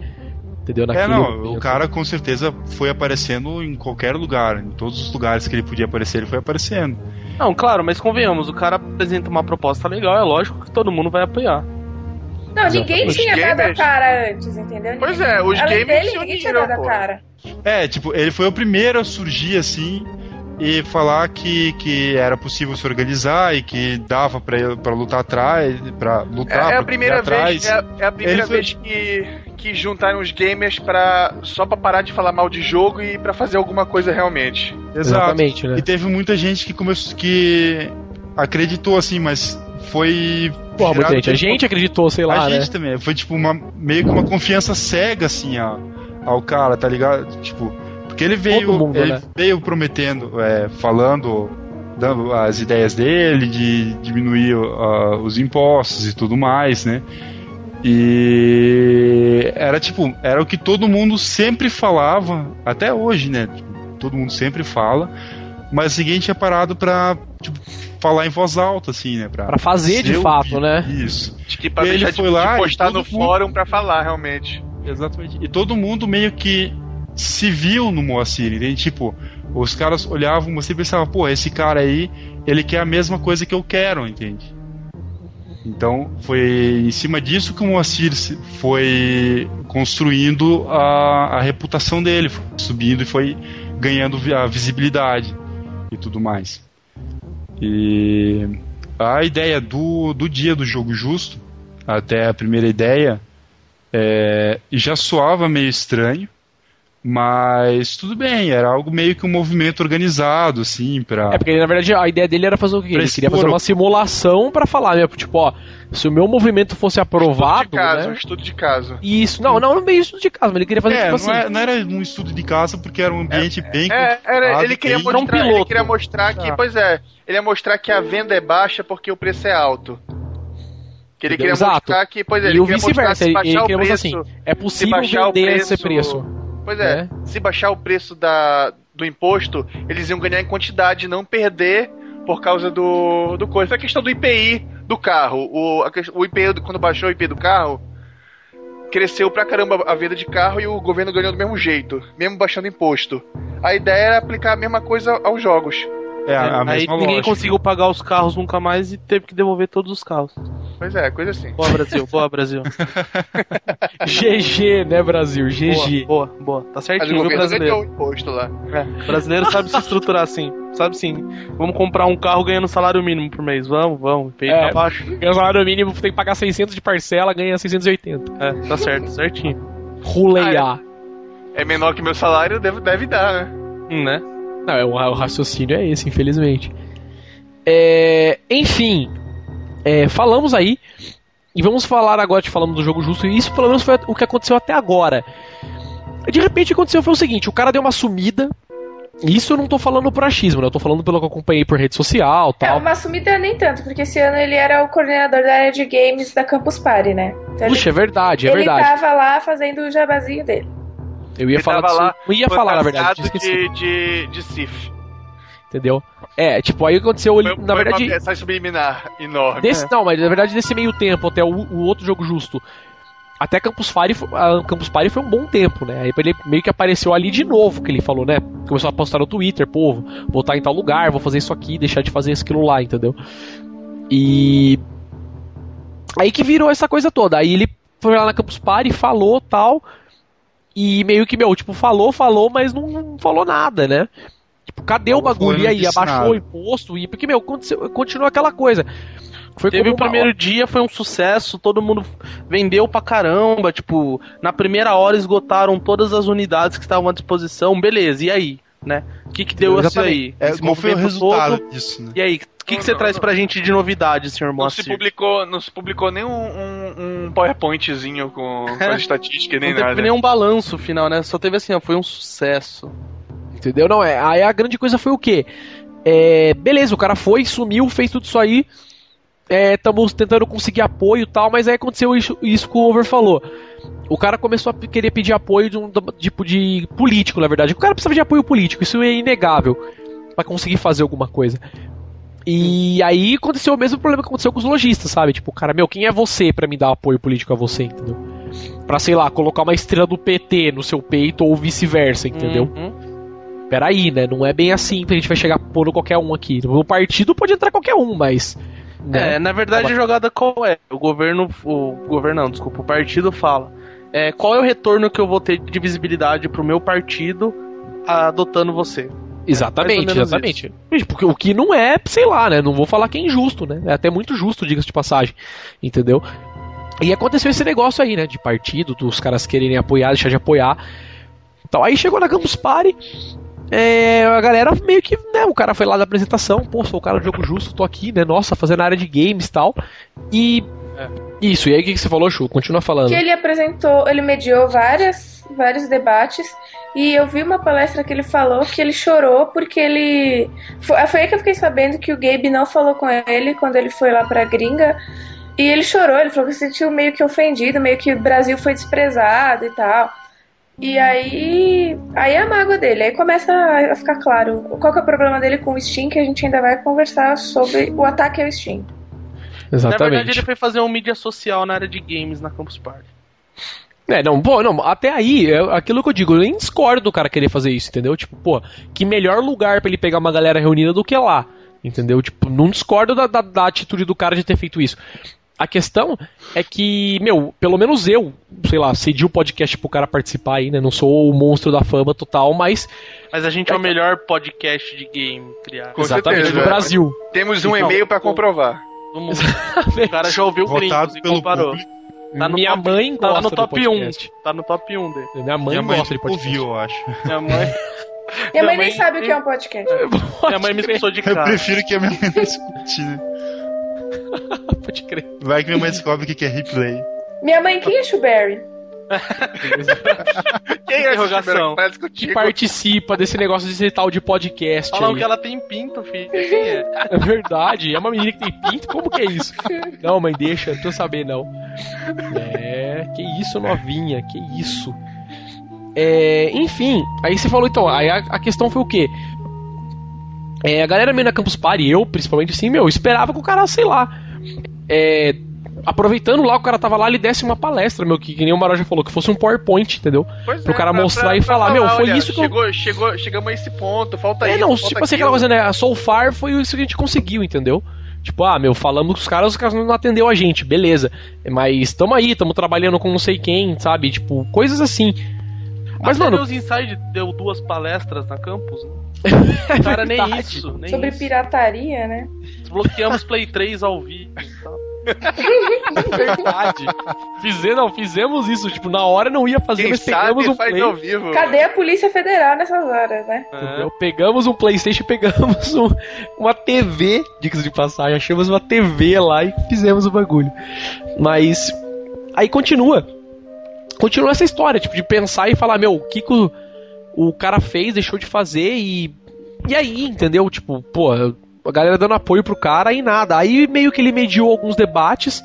Entendeu? Naquele é, não, o cara com certeza foi aparecendo em qualquer lugar, em todos os lugares que ele podia aparecer, ele foi aparecendo. Não, claro, mas convenhamos, o cara apresenta uma proposta legal, é lógico que todo mundo vai apoiar. Não, ninguém os tinha gamers... dado a cara antes, entendeu? Pois é, os Além gamers dele, ninguém tinha dado a cara. É, tipo, ele foi o primeiro a surgir assim e falar que, que era possível se organizar e que dava para lutar atrás, para lutar. É, é a primeira vez, é, é, a primeira foi... vez que, que juntaram os gamers para só para parar de falar mal de jogo e para fazer alguma coisa realmente. Exato. Exatamente, né? E teve muita gente que começou que acreditou assim, mas foi Pô, muita gente. A gente acreditou, sei lá, A né? gente também. Foi tipo uma meio que uma confiança cega assim, ó, ao cara, tá ligado? Tipo, porque ele veio, mundo, ele né? veio prometendo, é, falando, dando as ideias dele de diminuir uh, os impostos e tudo mais, né? E era tipo, era o que todo mundo sempre falava, até hoje, né? Tipo, todo mundo sempre fala, mas ninguém tinha parado pra tipo, falar em voz alta, assim, né? Pra, pra fazer de fato, né? Isso. Acho que pra ele foi de, lá de postar no mundo... fórum pra falar, realmente. Exatamente. E todo mundo meio que se viu no Moacir, entende? Tipo, os caras olhavam o Moacir e pensavam, pô, esse cara aí, ele quer a mesma coisa que eu quero, entende? Então, foi em cima disso que o Moacir foi construindo a, a reputação dele, foi subindo e foi ganhando a visibilidade e tudo mais. E a ideia do, do dia do jogo justo, até a primeira ideia, é, já soava meio estranho, mas tudo bem, era algo meio que um movimento organizado, assim, pra. É, porque na verdade a ideia dele era fazer o quê? Ele queria fazer uma simulação para falar, né? Tipo, ó, se o meu movimento fosse aprovado. Estudo de caso, né? um estudo de caso. Isso, não, não, não meio estudo de caso, mas ele queria fazer é, tipo não assim. É, não era um estudo de caso porque era um ambiente é, bem. É, era, ele, queria bem... mostrar, um ele queria mostrar que, ah. pois é, ele ia mostrar que a venda é baixa porque o preço é alto. Que ele queria Exato. mostrar que, pois é, ele e queria mostrar se baixar ele, ele o preço, assim, é possível vender preço, esse preço Pois é, é, se baixar o preço da, do imposto, eles iam ganhar em quantidade, não perder por causa do, do coisa. É a questão do IPI do carro. O, a, o IPI, quando baixou o IPI do carro, cresceu pra caramba a venda de carro e o governo ganhou do mesmo jeito, mesmo baixando imposto. A ideia era aplicar a mesma coisa aos jogos. É, a, a Aí ninguém lógica. conseguiu pagar os carros nunca mais e teve que devolver todos os carros. Pois é, coisa assim. Boa, Brasil, boa, Brasil. GG, né, Brasil? GG. Boa, boa, boa. Tá certinho, viu, brasileiro? O imposto lá. É, brasileiro sabe se estruturar assim. Sabe sim. Vamos comprar um carro ganhando salário mínimo por mês. Vamos, vamos. Peito é, abaixo. Ganha salário mínimo, tem que pagar 600 de parcela, ganha 680. É, tá certo, certinho. Ruleiar. Ah, é. é menor que meu salário, deve, deve dar, né? Hum, né? Não, é, o, o raciocínio é esse, infelizmente. É, enfim, é, falamos aí. E vamos falar agora, te falando do jogo justo. E isso pelo menos foi o que aconteceu até agora. De repente o que aconteceu foi o seguinte: o cara deu uma sumida. Isso eu não tô falando por achismo, né? Eu tô falando pelo que eu acompanhei por rede social é, tal. É, uma sumida nem tanto, porque esse ano ele era o coordenador da área de games da Campus Party, né? Então Puxa, ele, é verdade, é verdade. Ele tava lá fazendo o jabazinho dele. Eu ia ele falar disso. Lá, eu ia falar, na verdade. De, de, de Sif. Entendeu? É, tipo, aí aconteceu. Foi, na foi verdade. Uma mensagem subliminar enorme. Desse, Não, mas na verdade, nesse meio tempo, até o, o outro jogo justo. Até Campus Party, Campus Party foi um bom tempo, né? Aí ele meio que apareceu ali de novo, que ele falou, né? Começou a postar no Twitter, povo, vou estar em tal lugar, vou fazer isso aqui, deixar de fazer aquilo lá, entendeu? E. Aí que virou essa coisa toda. Aí ele foi lá na Campus Party, falou tal. E meio que, meu, tipo, falou, falou, mas não, não falou nada, né? Tipo, cadê o bagulho? E aí, abaixou o imposto? E, porque, meu, continua aquela coisa. Foi Teve o primeiro hora. dia, foi um sucesso, todo mundo vendeu pra caramba. Tipo, na primeira hora esgotaram todas as unidades que estavam à disposição. Beleza, e aí? Né? O que, que deu isso aí? É, qual foi o resultado todo? disso, né? E aí, o que, que você não, traz pra gente de novidade, senhor Moacir? Não se publicou, não se publicou nem um, um, um PowerPointzinho com, com as estatísticas, nem não nada. Não teve nem um balanço final, né? Só teve assim, ó, foi um sucesso. Entendeu? Não, é. Aí a grande coisa foi o quê? É, beleza, o cara foi, sumiu, fez tudo isso aí. Estamos é, tentando conseguir apoio e tal, mas aí aconteceu isso, isso que o Over falou. O cara começou a querer pedir apoio de um tipo de político, na verdade. O cara precisava de apoio político, isso é inegável para conseguir fazer alguma coisa. E aí aconteceu o mesmo problema que aconteceu com os lojistas, sabe? Tipo, cara, meu, quem é você para me dar apoio político a você, entendeu? Pra, sei lá, colocar uma estrela do PT no seu peito ou vice-versa, entendeu? Uhum. Peraí, né? Não é bem assim que a gente vai chegar pondo qualquer um aqui. No partido pode entrar qualquer um, mas. Né? É, na verdade a jogada qual é? O governo. O governo não, desculpa, o partido fala. É, qual é o retorno que eu vou ter de visibilidade pro meu partido adotando você? Exatamente, exatamente. Isso. Porque o que não é, sei lá, né? Não vou falar que é injusto, né? É até muito justo, diga-se de passagem. Entendeu? E aconteceu esse negócio aí, né? De partido, dos caras quererem apoiar, deixar de apoiar. Então aí chegou na Campus Party. É, a galera meio que, né? O cara foi lá da apresentação, pô, sou o cara do jogo justo, tô aqui, né? Nossa, fazendo área de games e tal. E. É. Isso, e aí o que, você falou, Chu? Continua falando. Que ele apresentou, ele mediou várias, vários debates e eu vi uma palestra que ele falou que ele chorou porque ele. Foi, foi aí que eu fiquei sabendo que o Gabe não falou com ele quando ele foi lá pra gringa. E ele chorou, ele falou que se sentiu meio que ofendido, meio que o Brasil foi desprezado e tal. E aí. Aí é a mágoa dele. Aí começa a ficar claro qual que é o problema dele com o Steam, que a gente ainda vai conversar sobre o ataque ao Steam. Exatamente. Na verdade, ele foi fazer um mídia social na área de games na Campus Party. É, não, pô, não, até aí, é aquilo que eu digo, eu nem discordo do cara querer fazer isso, entendeu? Tipo, pô, que melhor lugar para ele pegar uma galera reunida do que lá, entendeu? Tipo, não discordo da, da, da atitude do cara de ter feito isso. A questão é que, meu, pelo menos eu, sei lá, cedi o podcast pro cara participar aí, né? Não sou o monstro da fama total, mas. Mas a gente é, é o melhor podcast de game criado. Exatamente, certeza, do Brasil. Temos um então, e-mail para comprovar. O cara já ouviu gringos e comparou. Público. Tá no Minha top, mãe gosta tá no top 1. Tá no top 1 dele. Minha mãe, Minha mãe gosta de podcast. ouviu, eu acho. Minha mãe. Minha mãe nem sabe o que é um podcast. Minha mãe me expulsou de casa. Eu prefiro que a minha mãe não escute, né? Pode crer. Vai que minha mãe descobre o que é replay. Minha mãe, quem é Shuberry? Quem é interrogação? Que participa desse negócio desse tal de podcast. Falam aí. que ela tem pinto, filho. Quem é? É verdade. É uma menina que tem pinto? Como que é isso? Não, mãe, deixa, não tô sabendo não. É, que isso, novinha, que isso. É, enfim, aí você falou então, aí a, a questão foi o quê? É, a galera meio na Campus Party, eu principalmente assim, meu, esperava que o cara, sei lá, é, aproveitando lá, o cara tava lá, ele desse uma palestra, meu, que, que nem o Maró já falou, que fosse um PowerPoint, entendeu? Pois Pro é, cara pra, mostrar pra, e falar, falar, meu, foi olha, isso que chegou, eu... chegou, chegamos a esse ponto, falta é, isso. É, não, tipo assim, aquela coisa, né? A So Far foi isso que a gente conseguiu, entendeu? Tipo, ah, meu, falamos com os caras, os caras não atendeu a gente, beleza. Mas tamo aí, tamo trabalhando com não sei quem, sabe? Tipo, coisas assim. Mas, Até mano. Os Inside deu duas palestras na campus. Né? cara, nem isso. Nem Sobre isso. pirataria, né? Desbloqueamos Play 3 ao vivo e tal. Verdade. Fizemos, não, fizemos isso. Tipo, na hora não ia fazer, Quem mas pegamos um play. Ao vivo. Cadê a Polícia Federal nessas horas, né? É. Pegamos um Playstation, pegamos um, uma TV, dicas de passagem, achamos uma TV lá e fizemos o bagulho. Mas aí continua. Continua essa história, tipo, de pensar e falar, meu, o que, que o, o cara fez, deixou de fazer e. E aí, entendeu? Tipo, pô, a galera dando apoio pro cara e nada. Aí meio que ele mediou alguns debates,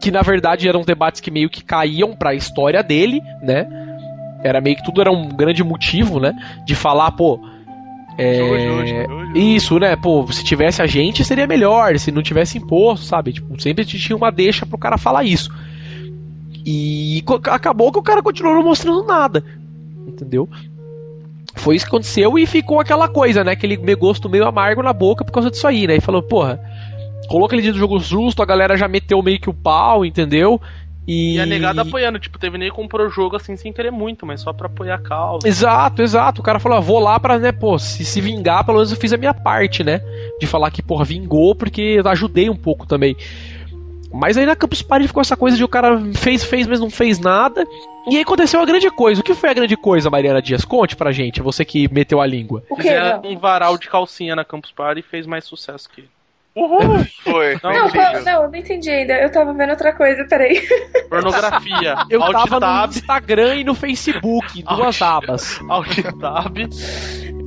que na verdade eram debates que meio que caíam pra história dele, né? Era meio que tudo era um grande motivo, né? De falar, pô. É... Isso, né? Pô, se tivesse a gente seria melhor, se não tivesse imposto, sabe? Tipo, sempre tinha uma deixa pro cara falar isso. E acabou que o cara continuou não mostrando nada. Entendeu? Foi isso que aconteceu e ficou aquela coisa, né? Aquele gosto meio amargo na boca por causa disso aí, né? E falou, porra, colocou aquele dia do jogo justo, a galera já meteu meio que o pau, entendeu? E... e a negada apoiando, tipo, teve nem comprou o jogo assim sem querer muito, mas só pra apoiar a causa. Exato, exato. O cara falou, ah, vou lá pra, né, pô, se, se vingar, pelo menos eu fiz a minha parte, né? De falar que, porra, vingou porque eu ajudei um pouco também. Mas aí na Campus Party ficou essa coisa de o cara fez, fez, mas não fez nada. E aí aconteceu a grande coisa. O que foi a grande coisa, Mariana Dias? Conte pra gente, você que meteu a língua. O que? Um varal de calcinha na Campus Party e fez mais sucesso que ele. Uhul! Foi. Não, não, não, não entendi ainda. Eu tava vendo outra coisa, peraí. Pornografia. Eu Alt tava tab. no Instagram e no Facebook, duas Alt, abas. Alt Tab.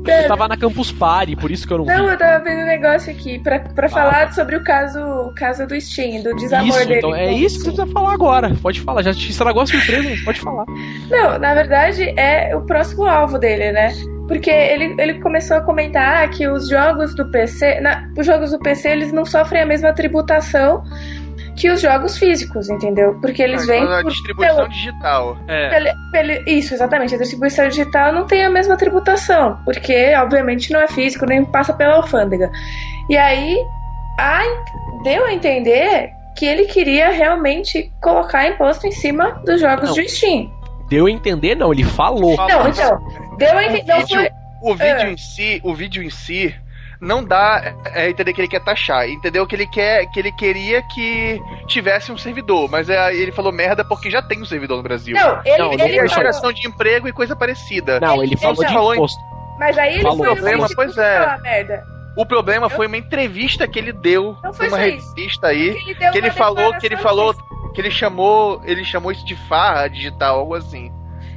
Eu tava na Campus Party, por isso que eu não Não, vi. eu tava vendo um negócio aqui pra, pra ah. falar sobre o caso, o caso do Steam, do desamor isso, dele. Então, é isso que você precisa falar agora. Pode falar. Já te estragou a surpresa, pode falar. Não, na verdade é o próximo alvo dele, né? porque ele, ele começou a comentar que os jogos do PC, na, os jogos do PC eles não sofrem a mesma tributação que os jogos físicos, entendeu? Porque eles vêm a por distribuição pelo, digital. É. pelo, pelo, isso, exatamente. A distribuição digital não tem a mesma tributação, porque obviamente não é físico, nem passa pela alfândega. E aí a, deu a entender que ele queria realmente colocar imposto em cima dos jogos Não. do Steam. Deu a entender, não, ele falou. Não, então, deu a entender. Não vídeo- foi, O vídeo É. em si, o vídeo em si não dá é, entender que ele quer taxar, entendeu? Que ele quer, que ele queria que tivesse um servidor, mas é, ele falou merda porque já tem um servidor no Brasil. não, ele, Não, ele, ele falou- geração de emprego e coisa parecida. Não, ele falou Ele de falou em- imposto. Mas aí ele Falou, foi problema, pois é. falar merda. O problema foi uma entrevista que ele deu Não foi numa revista aí, Que ele, que ele falou, que ele falou, que ele chamou, ele chamou isso de farra digital, algo assim.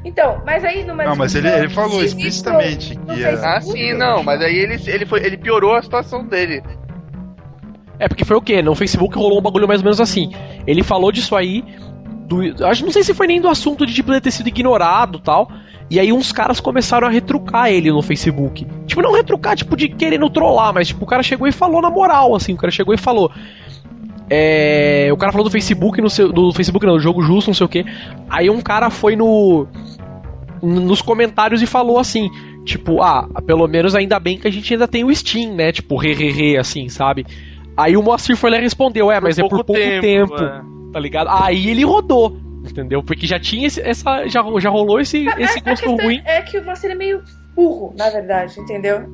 Então, mas aí numa Não, mas ele, ele falou explicitamente que ia. Ah, sim, não, mas aí ele, ele, foi, ele piorou a situação dele. É porque foi o quê? No Facebook rolou um bagulho mais ou menos assim. Ele falou disso aí. Do, acho não sei se foi nem do assunto de tipo, ele ter sido ignorado e tal. E aí uns caras começaram a retrucar ele no Facebook. Tipo, não retrucar, tipo, de querendo trollar, mas tipo, o cara chegou e falou na moral, assim, o cara chegou e falou. É, o cara falou do Facebook, no seu, do Facebook não, do jogo justo, não sei o que. Aí um cara foi no nos comentários e falou assim, tipo, ah, pelo menos ainda bem que a gente ainda tem o Steam, né? Tipo, re, re, re assim, sabe? Aí o Moacir foi lá e respondeu, é, mas é por pouco tempo, é. tá ligado? Aí ele rodou, entendeu? Porque já tinha esse, essa, já, já rolou esse, A- esse a gosto ruim. É que você é meio burro, na verdade, entendeu?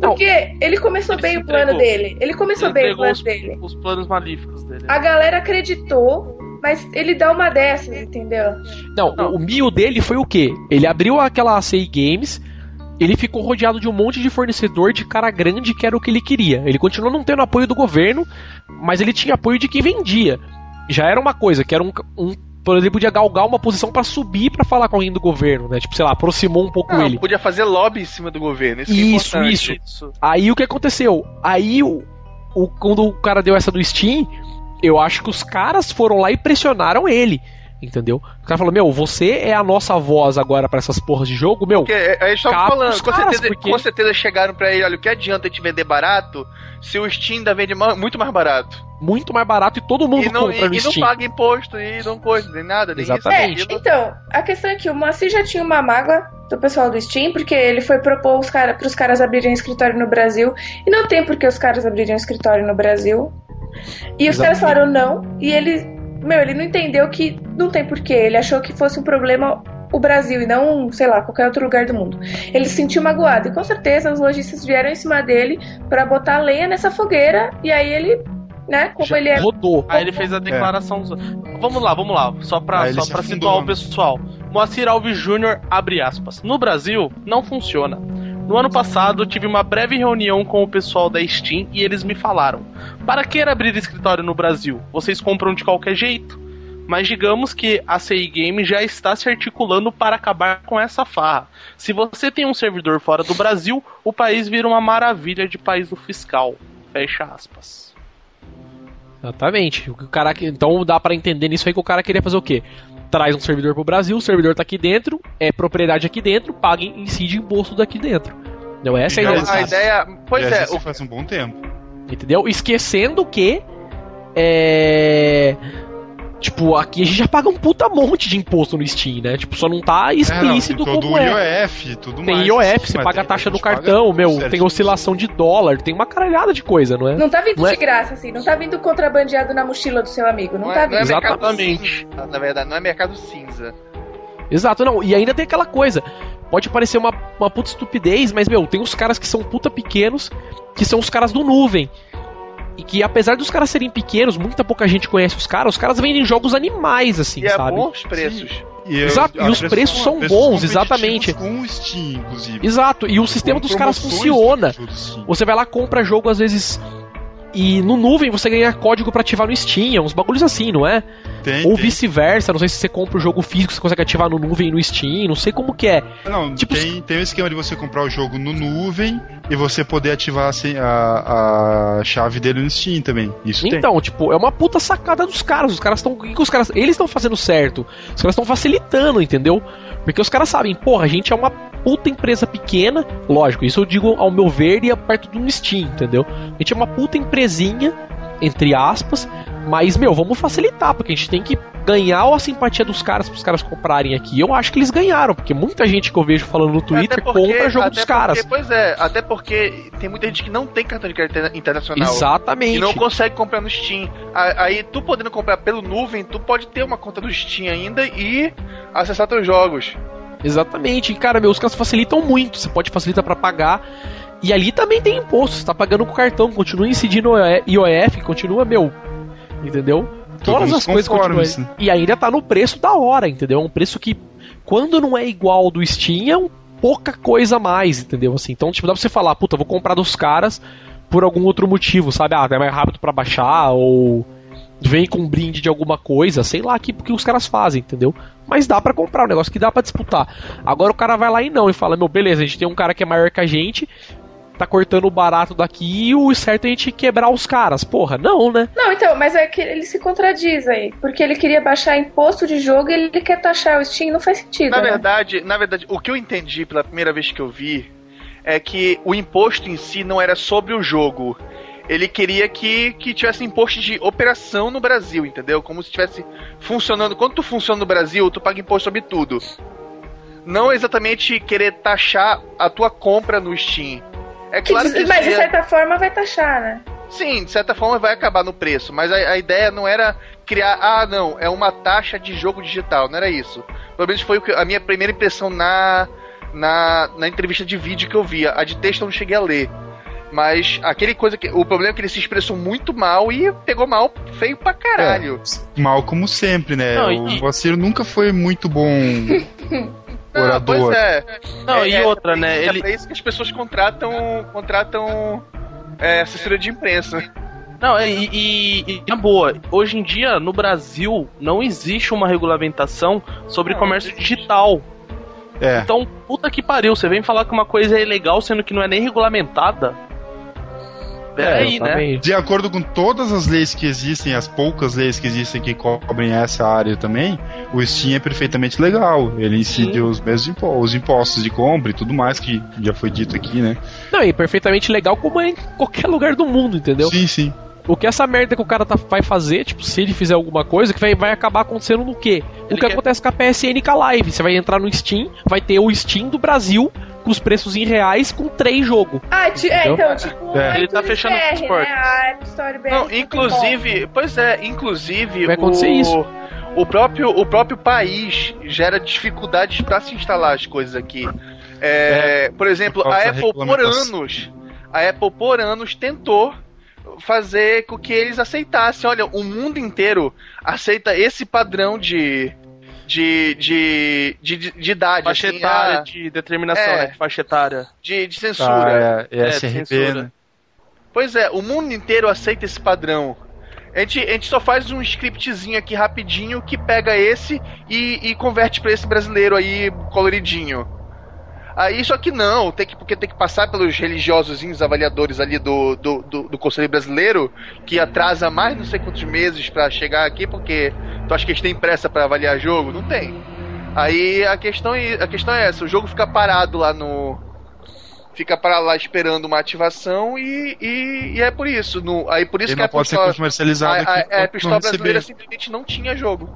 Não. Porque ele começou Ele bem o plano dele. Ele começou Ele bem o plano os, dele. os planos malíficos dele. A galera acreditou, mas ele dá uma dessas, entendeu? Não, Não. o, mio dele foi o quê? Ele abriu aquela CI Games, ele ficou rodeado de um monte de fornecedor de cara grande que era o que ele queria. Ele continuou não tendo apoio do governo, mas ele tinha apoio de quem vendia. Já era uma coisa, que era um. um por exemplo, podia galgar uma posição pra subir pra falar com alguém do governo, né? Tipo, sei lá, aproximou um pouco Não, ele. podia fazer lobby em cima do governo. Isso, é Isso, importante. isso. Isso. Aí o que aconteceu? Aí o, o- quando o cara deu essa do Steam, eu acho que os caras foram lá e pressionaram ele. Entendeu? O cara falou: Meu, você é a nossa voz agora pra essas porras de jogo, meu. Porque é, a gente tava Capa falando, com, caras, certeza, porque- com certeza chegaram pra ele, olha, o que adianta a gente vender barato se o Steam ainda vende muito mais barato? Muito mais barato e todo mundo E não, compra e, no e não Steam. paga imposto e não coisa, nem nada, nem Exatamente. isso. aquilo. Então, a questão é que o Moacir já tinha uma mágoa do pessoal do Steam, porque ele foi propor os cara, pros caras abrirem escritório no Brasil. E não tem por que os caras abrirem escritório no Brasil. E os caras falaram não. E ele, meu, ele não entendeu que não tem porquê. Ele achou que fosse um problema o Brasil e não, sei lá, qualquer outro lugar do mundo. Ele se sentiu magoado. E com certeza os lojistas vieram em cima dele pra botar lenha nessa fogueira. E aí ele, né, como Já ele é. rodou. Aí ele fez a declaração. Vamos lá, vamos lá. Só pra, Aí ele só pra situar o pessoal. Moacir Alves Júnior, abre aspas. No Brasil, não funciona. No ano passado, tive uma breve reunião com o pessoal da Steam e eles me falaram: Para que abrir escritório no Brasil? Vocês compram de qualquer jeito. Mas digamos que a CI Game já está se articulando para acabar com essa farra. Se você tem um servidor fora do Brasil, o país vira uma maravilha de país do fiscal. Fecha aspas. Exatamente. O cara, então dá pra entender nisso aí que o cara queria fazer o quê? Traz um servidor pro Brasil, o servidor tá aqui dentro, é propriedade aqui dentro, paga em si de imposto daqui dentro. Não essa é a ideia. A ideia. Pois é, o, faz um bom tempo. Entendeu? Esquecendo que. É. Tipo, aqui a gente já paga um puta monte de imposto no Steam, né? Tipo, só não tá explícito é, não, tem como é. IOF, tudo Tem mais. IOF, você paga a taxa do paga cartão, tudo meu, tem oscilação de dólar, tem uma caralhada de coisa, não é? Não tá vindo Não é- de graça, assim. Não tá vindo contrabandeado na mochila do seu amigo. Não, não tá é, não é vindo. Exatamente. cinza, na verdade, não é mercado cinza. Exato, não. E ainda tem aquela coisa. Pode parecer uma, uma puta estupidez, mas, meu, tem os caras que são puta pequenos, que são os caras do nuvem. E que apesar dos caras serem pequenos, muita pouca gente conhece os caras, os caras vendem jogos animais, assim, E é sabe? bons preços. E, eu- Exato, e os preços são bons, exatamente. Com o Steam, inclusive. Exato, e o sistema Com dos caras funciona. do. Você vai lá, compra jogo às vezes. E no nuvem você ganha código pra ativar no Steam, uns bagulhos assim, não é? Tem, Ou tem. vice-versa, não sei se você compra o jogo físico, você consegue ativar no nuvem e no Steam, não sei como que é. Não, Tipo, tem, tem o esquema de você comprar o jogo no nuvem e você poder ativar assim, a, a chave dele no Steam também. Isso tem. Então, tipo, é uma puta sacada dos caras. Os caras estão. O que que os caras. Eles estão fazendo certo. Os caras estão facilitando, entendeu? Porque os caras sabem, porra, a gente é uma puta empresa pequena, lógico, isso eu digo ao meu ver e é perto do Steam, entendeu? A gente é uma puta empresinha, entre aspas, mas, meu, vamos facilitar, porque a gente tem que ganhar a simpatia dos caras para os caras comprarem aqui. Eu acho que eles ganharam, porque muita gente que eu vejo falando no Twitter porque, compra jogo dos caras. Porque, pois é, até porque tem muita gente que não tem cartão de crédito internacional. Exatamente. E não consegue comprar no Steam. Aí, tu podendo comprar pelo nuvem, tu pode ter uma conta do Steam ainda e acessar teus jogos. Exatamente. E, cara, meus caras facilitam muito. Você pode facilitar para pagar. E ali também tem imposto. Você tá pagando com cartão, continua incidindo IOF, continua, meu. Entendeu? Todas as coisas continuam. Né? E ainda tá no preço da hora, entendeu? É um preço que, quando não é igual ao do Steam, é um pouca coisa a mais, entendeu? Assim, então, tipo, dá pra você falar, puta, vou comprar dos caras por algum outro motivo, sabe? Ah, é mais rápido para baixar, ou vem com um brinde de alguma coisa, sei lá que, que os caras fazem, entendeu? Mas dá para comprar, um negócio que dá para disputar. Agora o cara vai lá e não, e fala, meu, beleza, a gente tem um cara que é maior que a gente, tá cortando o barato daqui e o certo é a gente quebrar os caras. Porra, não, né? Não, então, mas é que ele se contradiz aí. Porque ele queria baixar imposto de jogo e ele quer taxar o Steam, não faz sentido. Na né? verdade, na verdade, o que eu entendi pela primeira vez que eu vi é que o imposto em si não era sobre o jogo. Ele queria que, que tivesse imposto de operação no Brasil, entendeu? Como se estivesse funcionando. Quando tu funciona no Brasil, tu paga imposto sobre tudo. Não exatamente querer taxar a tua compra no Steam. É claro que, mas de certa forma vai taxar, né? Sim, de certa forma vai acabar no preço, mas a, a, ideia não era criar, ah, não, é uma taxa de jogo digital, não era isso. Pelo menos foi a minha primeira impressão na, na, na entrevista de vídeo que eu via. A de texto eu não cheguei a ler. Mas aquele coisa que. O problema é que ele se expressou muito mal e pegou mal feio pra caralho. É, mal como sempre, né? Não, o e... Nunca foi muito bom Não, pois é. Não, é, e é, outra, né? É ele... pra isso que as pessoas contratam, contratam é, assessoria de imprensa. Não, e, e, e, na boa, hoje em dia no Brasil não existe uma regulamentação sobre não, comércio digital. É. Então, puta que pariu, você vem falar que uma coisa é ilegal sendo que não é nem regulamentada. Peraí, é, né? De acordo com todas as leis que existem, as poucas leis que existem que cobrem essa área também, o Steam é perfeitamente legal. Ele incide os mesmos impostos, os impostos de compra e tudo mais que já foi dito aqui, né? Não, e perfeitamente legal como é em qualquer lugar do mundo, entendeu? Sim, sim. O que essa merda que o cara tá, vai fazer, tipo, se ele fizer alguma coisa, que vai, vai acabar acontecendo no quê? Ele o que quer... acontece com a PSN com a Live. Você vai entrar no Steam, vai ter o Steam do Brasil com os preços em reais com três jogos. Ah, é, então, tipo, é. ele tá fechando BR, os portos. Né? Não, inclusive, pois é, inclusive vai acontecer o... isso. O próprio, o próprio país gera dificuldades para se instalar as coisas aqui. É, é, por exemplo, a Apple por anos, a Apple por anos tentou fazer com que eles aceitassem. Olha, o mundo inteiro aceita esse padrão de. De, de, de, de idade. Faixa assim, etária, a... de determinação, é, né? De faixa etária. De, de censura. Ah, é, é, é censura. Né? Pois é, o mundo inteiro aceita esse padrão. A gente, a gente só faz um scriptzinho aqui rapidinho que pega esse e, e converte para esse brasileiro aí coloridinho. Aí só que não, tem que, porque tem que passar pelos religiosos avaliadores ali do, do, do, do, Conselho Brasileiro, que atrasa mais não sei quantos meses para chegar aqui, porque tu acha que eles têm pressa para avaliar jogo? Não tem. Aí a questão, é, a questão é essa, o jogo fica parado lá no. Fica para lá esperando uma ativação e, e, e, é por isso. No, aí por isso Ele que a pode pistola, ser comercializado a, a, a, a pistola brasileira simplesmente não tinha jogo.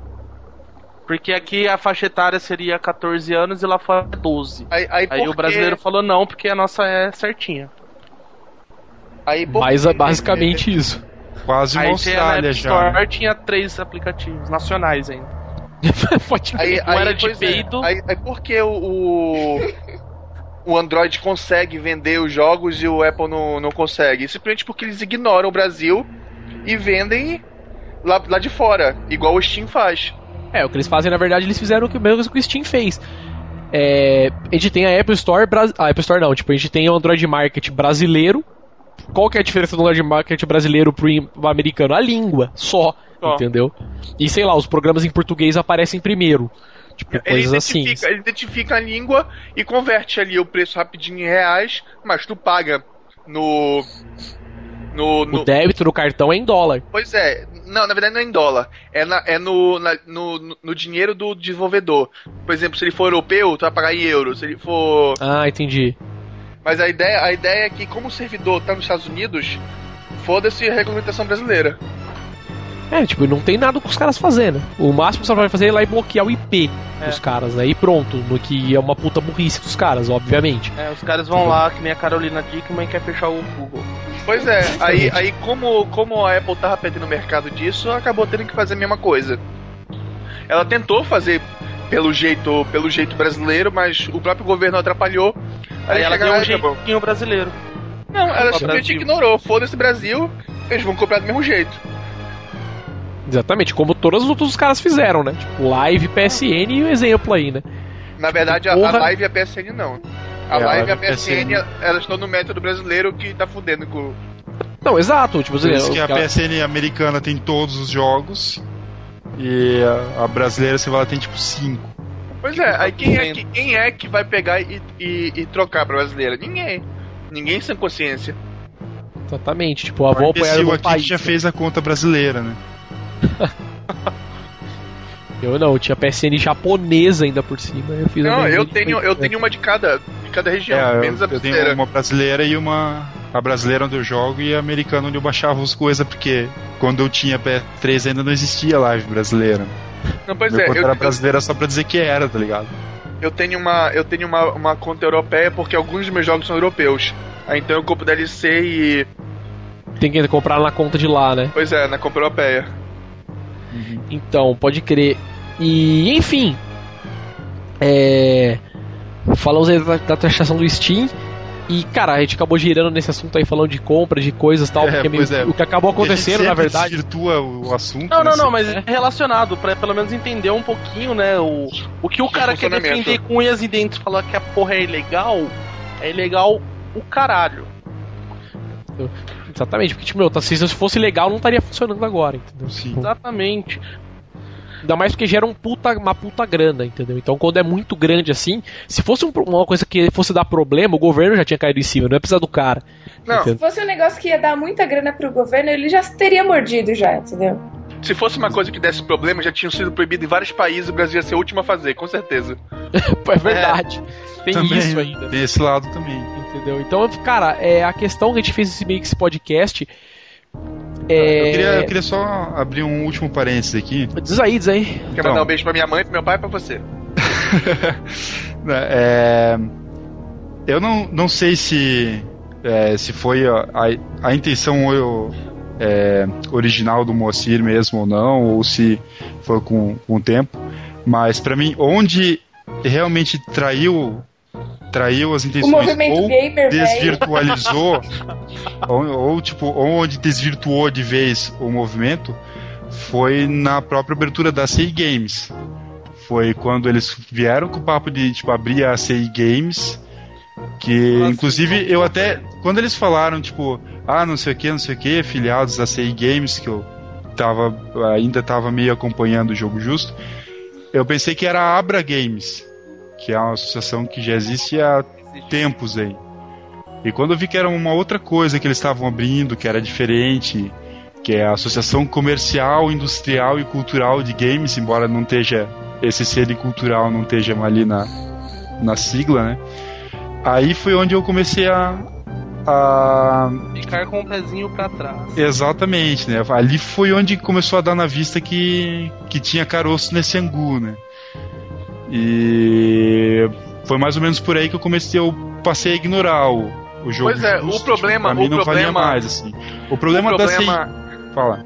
Porque aqui a faixa etária seria 14 anos e lá fora 12. Aí, aí, aí o brasileiro falou não, porque a nossa é certinha. Aí, Mas é basicamente isso. Quase uma aí, Austrália já. Store né? tinha três aplicativos nacionais ainda. Pode aí, aí, era de é. peito. É. Aí, aí porque o, o Android consegue vender os jogos e o Apple não, não consegue? Simplesmente porque eles ignoram o Brasil e vendem lá, lá de fora, igual o Steam faz. É, o que eles fazem, na verdade, eles fizeram o mesmo que o Steam fez. É, a gente tem a Apple Store, a Apple Store não, tipo, a gente tem o Android Market brasileiro. Qual que é a diferença do Android Market brasileiro pro, americano? A língua, só, oh. entendeu? E sei lá, os programas em português aparecem primeiro. Tipo, ele coisas assim. Ele identifica a língua e converte ali o preço rapidinho em reais, mas tu paga no No, no... O débito do cartão é em dólar. Pois é. Não, na verdade não é em dólar. É, na, é no, na, no, no dinheiro do desenvolvedor. Por exemplo, se ele for europeu, tu vai pagar em euros. Se ele for. Ah, entendi. Mas a ideia, a ideia é que, como o servidor tá nos Estados Unidos, foda-se a regulamentação brasileira. É, tipo, não tem nada com os caras fazendo. O máximo que você vai fazer é ir lá e bloquear o IP é. dos caras, né? E pronto, no que é uma puta burrice dos caras, obviamente. É, os caras vão lá, que nem a Carolina Dickman quer fechar o Google. Pois é, aí, aí como, como a Apple tava perdendo o mercado disso, acabou tendo que fazer a mesma coisa. Ela tentou fazer pelo jeito, pelo jeito brasileiro, mas o próprio governo atrapalhou. Aí, aí ela deu um jeitinho brasileiro. Não, ela simplesmente ignorou. Foda-se Brasil, eles vão comprar do mesmo jeito. Exatamente, como todos os outros caras fizeram, né? Tipo, Live, PSN e o exemplo aí, né? Na verdade, tipo, a, a Live e a PSN não. A é, Live e a PSN, PSN, elas estão no método brasileiro que tá fudendo com. Não, exato. Tipo, Por isso que a PSN americana tem todos os jogos e a, a brasileira, você vai tem tipo 5. Pois é, aí quem é, que, quem é que vai pegar e, e, e trocar pra brasileira? Ninguém. Ninguém sem consciência. Exatamente, tipo, a avó apoiar o aqui país, já né? fez a conta brasileira, né? eu não, eu tinha PSN japonesa ainda por cima. Eu fiz não, eu tenho, eu tenho uma de cada, de cada região, é, menos eu, a brasileira. Eu tenho uma brasileira e uma. A brasileira onde eu jogo e a americana onde eu baixava as coisas, porque quando eu tinha PS3 ainda não existia live brasileira. Não, pois Meu é. Eu, era brasileira só pra dizer que era, tá ligado? Eu tenho uma, eu tenho uma, uma conta europeia porque alguns dos meus jogos são europeus. Aí então eu compro DLC e. Tem que comprar na conta de lá, né? Pois é, na compra europeia. Uhum. Então, pode crer. E, enfim. É. Falamos aí da, da taxação do Steam. E, cara, a gente acabou girando nesse assunto aí, falando de compra, de coisas e tal, é, porque meio, é. o que acabou acontecendo, na verdade. desvirtua o assunto. Não, não, né? não, mas é relacionado, pra pelo menos entender um pouquinho, né? O, o que o cara quer defender com unhas e dentes, falar que a porra é ilegal, é ilegal o caralho. Exatamente, porque, tipo, meu, tá, se fosse legal, não estaria funcionando agora, entendeu? Sim. Exatamente. Ainda mais porque gera um puta, uma puta grana, entendeu? Então quando é muito grande assim, se fosse um, uma coisa que fosse dar problema, o governo já tinha caído em cima, não é precisar do cara. Não. Entendeu? Se fosse um negócio que ia dar muita grana pro governo, ele já teria mordido já, entendeu? Se fosse uma coisa que desse problema, já tinham sido proibido em vários países, o Brasil ia ser o último a fazer, com certeza. é verdade. É. Tem também, isso ainda. Tem esse lado também. Entendeu? Então, cara, é, a questão que a gente fez esse meio que esse podcast é... Eu, queria, eu queria só abrir um último parênteses aqui. Diz aí, diz aí. Quer então, mandar um beijo pra minha mãe, pro meu pai e pra você. é, eu não, não sei se, é, se foi a, a, a intenção eu, é, original do Moacir mesmo ou não, ou se foi com, com o tempo, mas para mim, onde realmente traiu traiu as intenções ou gamer, desvirtualizou ou, ou, tipo onde desvirtuou de vez o movimento foi na própria abertura da CI Games. Foi quando eles vieram com o papo de tipo abrir a CI Games que Nossa, inclusive eu até quando eles falaram tipo ah não sei o que não sei o que filiados da CI Games que eu tava ainda tava meio acompanhando o jogo justo eu pensei que era a Abra Games que é uma associação que já existe há tempos aí. E quando eu vi que era uma outra coisa que eles estavam abrindo, que era diferente, que é a Associação Comercial, Industrial e Cultural de Games, embora não esteja esse selo cultural não esteja ali na, na sigla, né? Aí foi onde eu comecei a, a ficar com o pezinho para trás. Exatamente, né? Ali foi onde começou a dar na vista que que tinha caroço nesse angu, né? E foi mais ou menos por aí que eu comecei, eu passei a ignorar o, o jogo. Pois é, justo, o problema, tipo, o não problema mais assim. O problema, o problema... da CI... fala.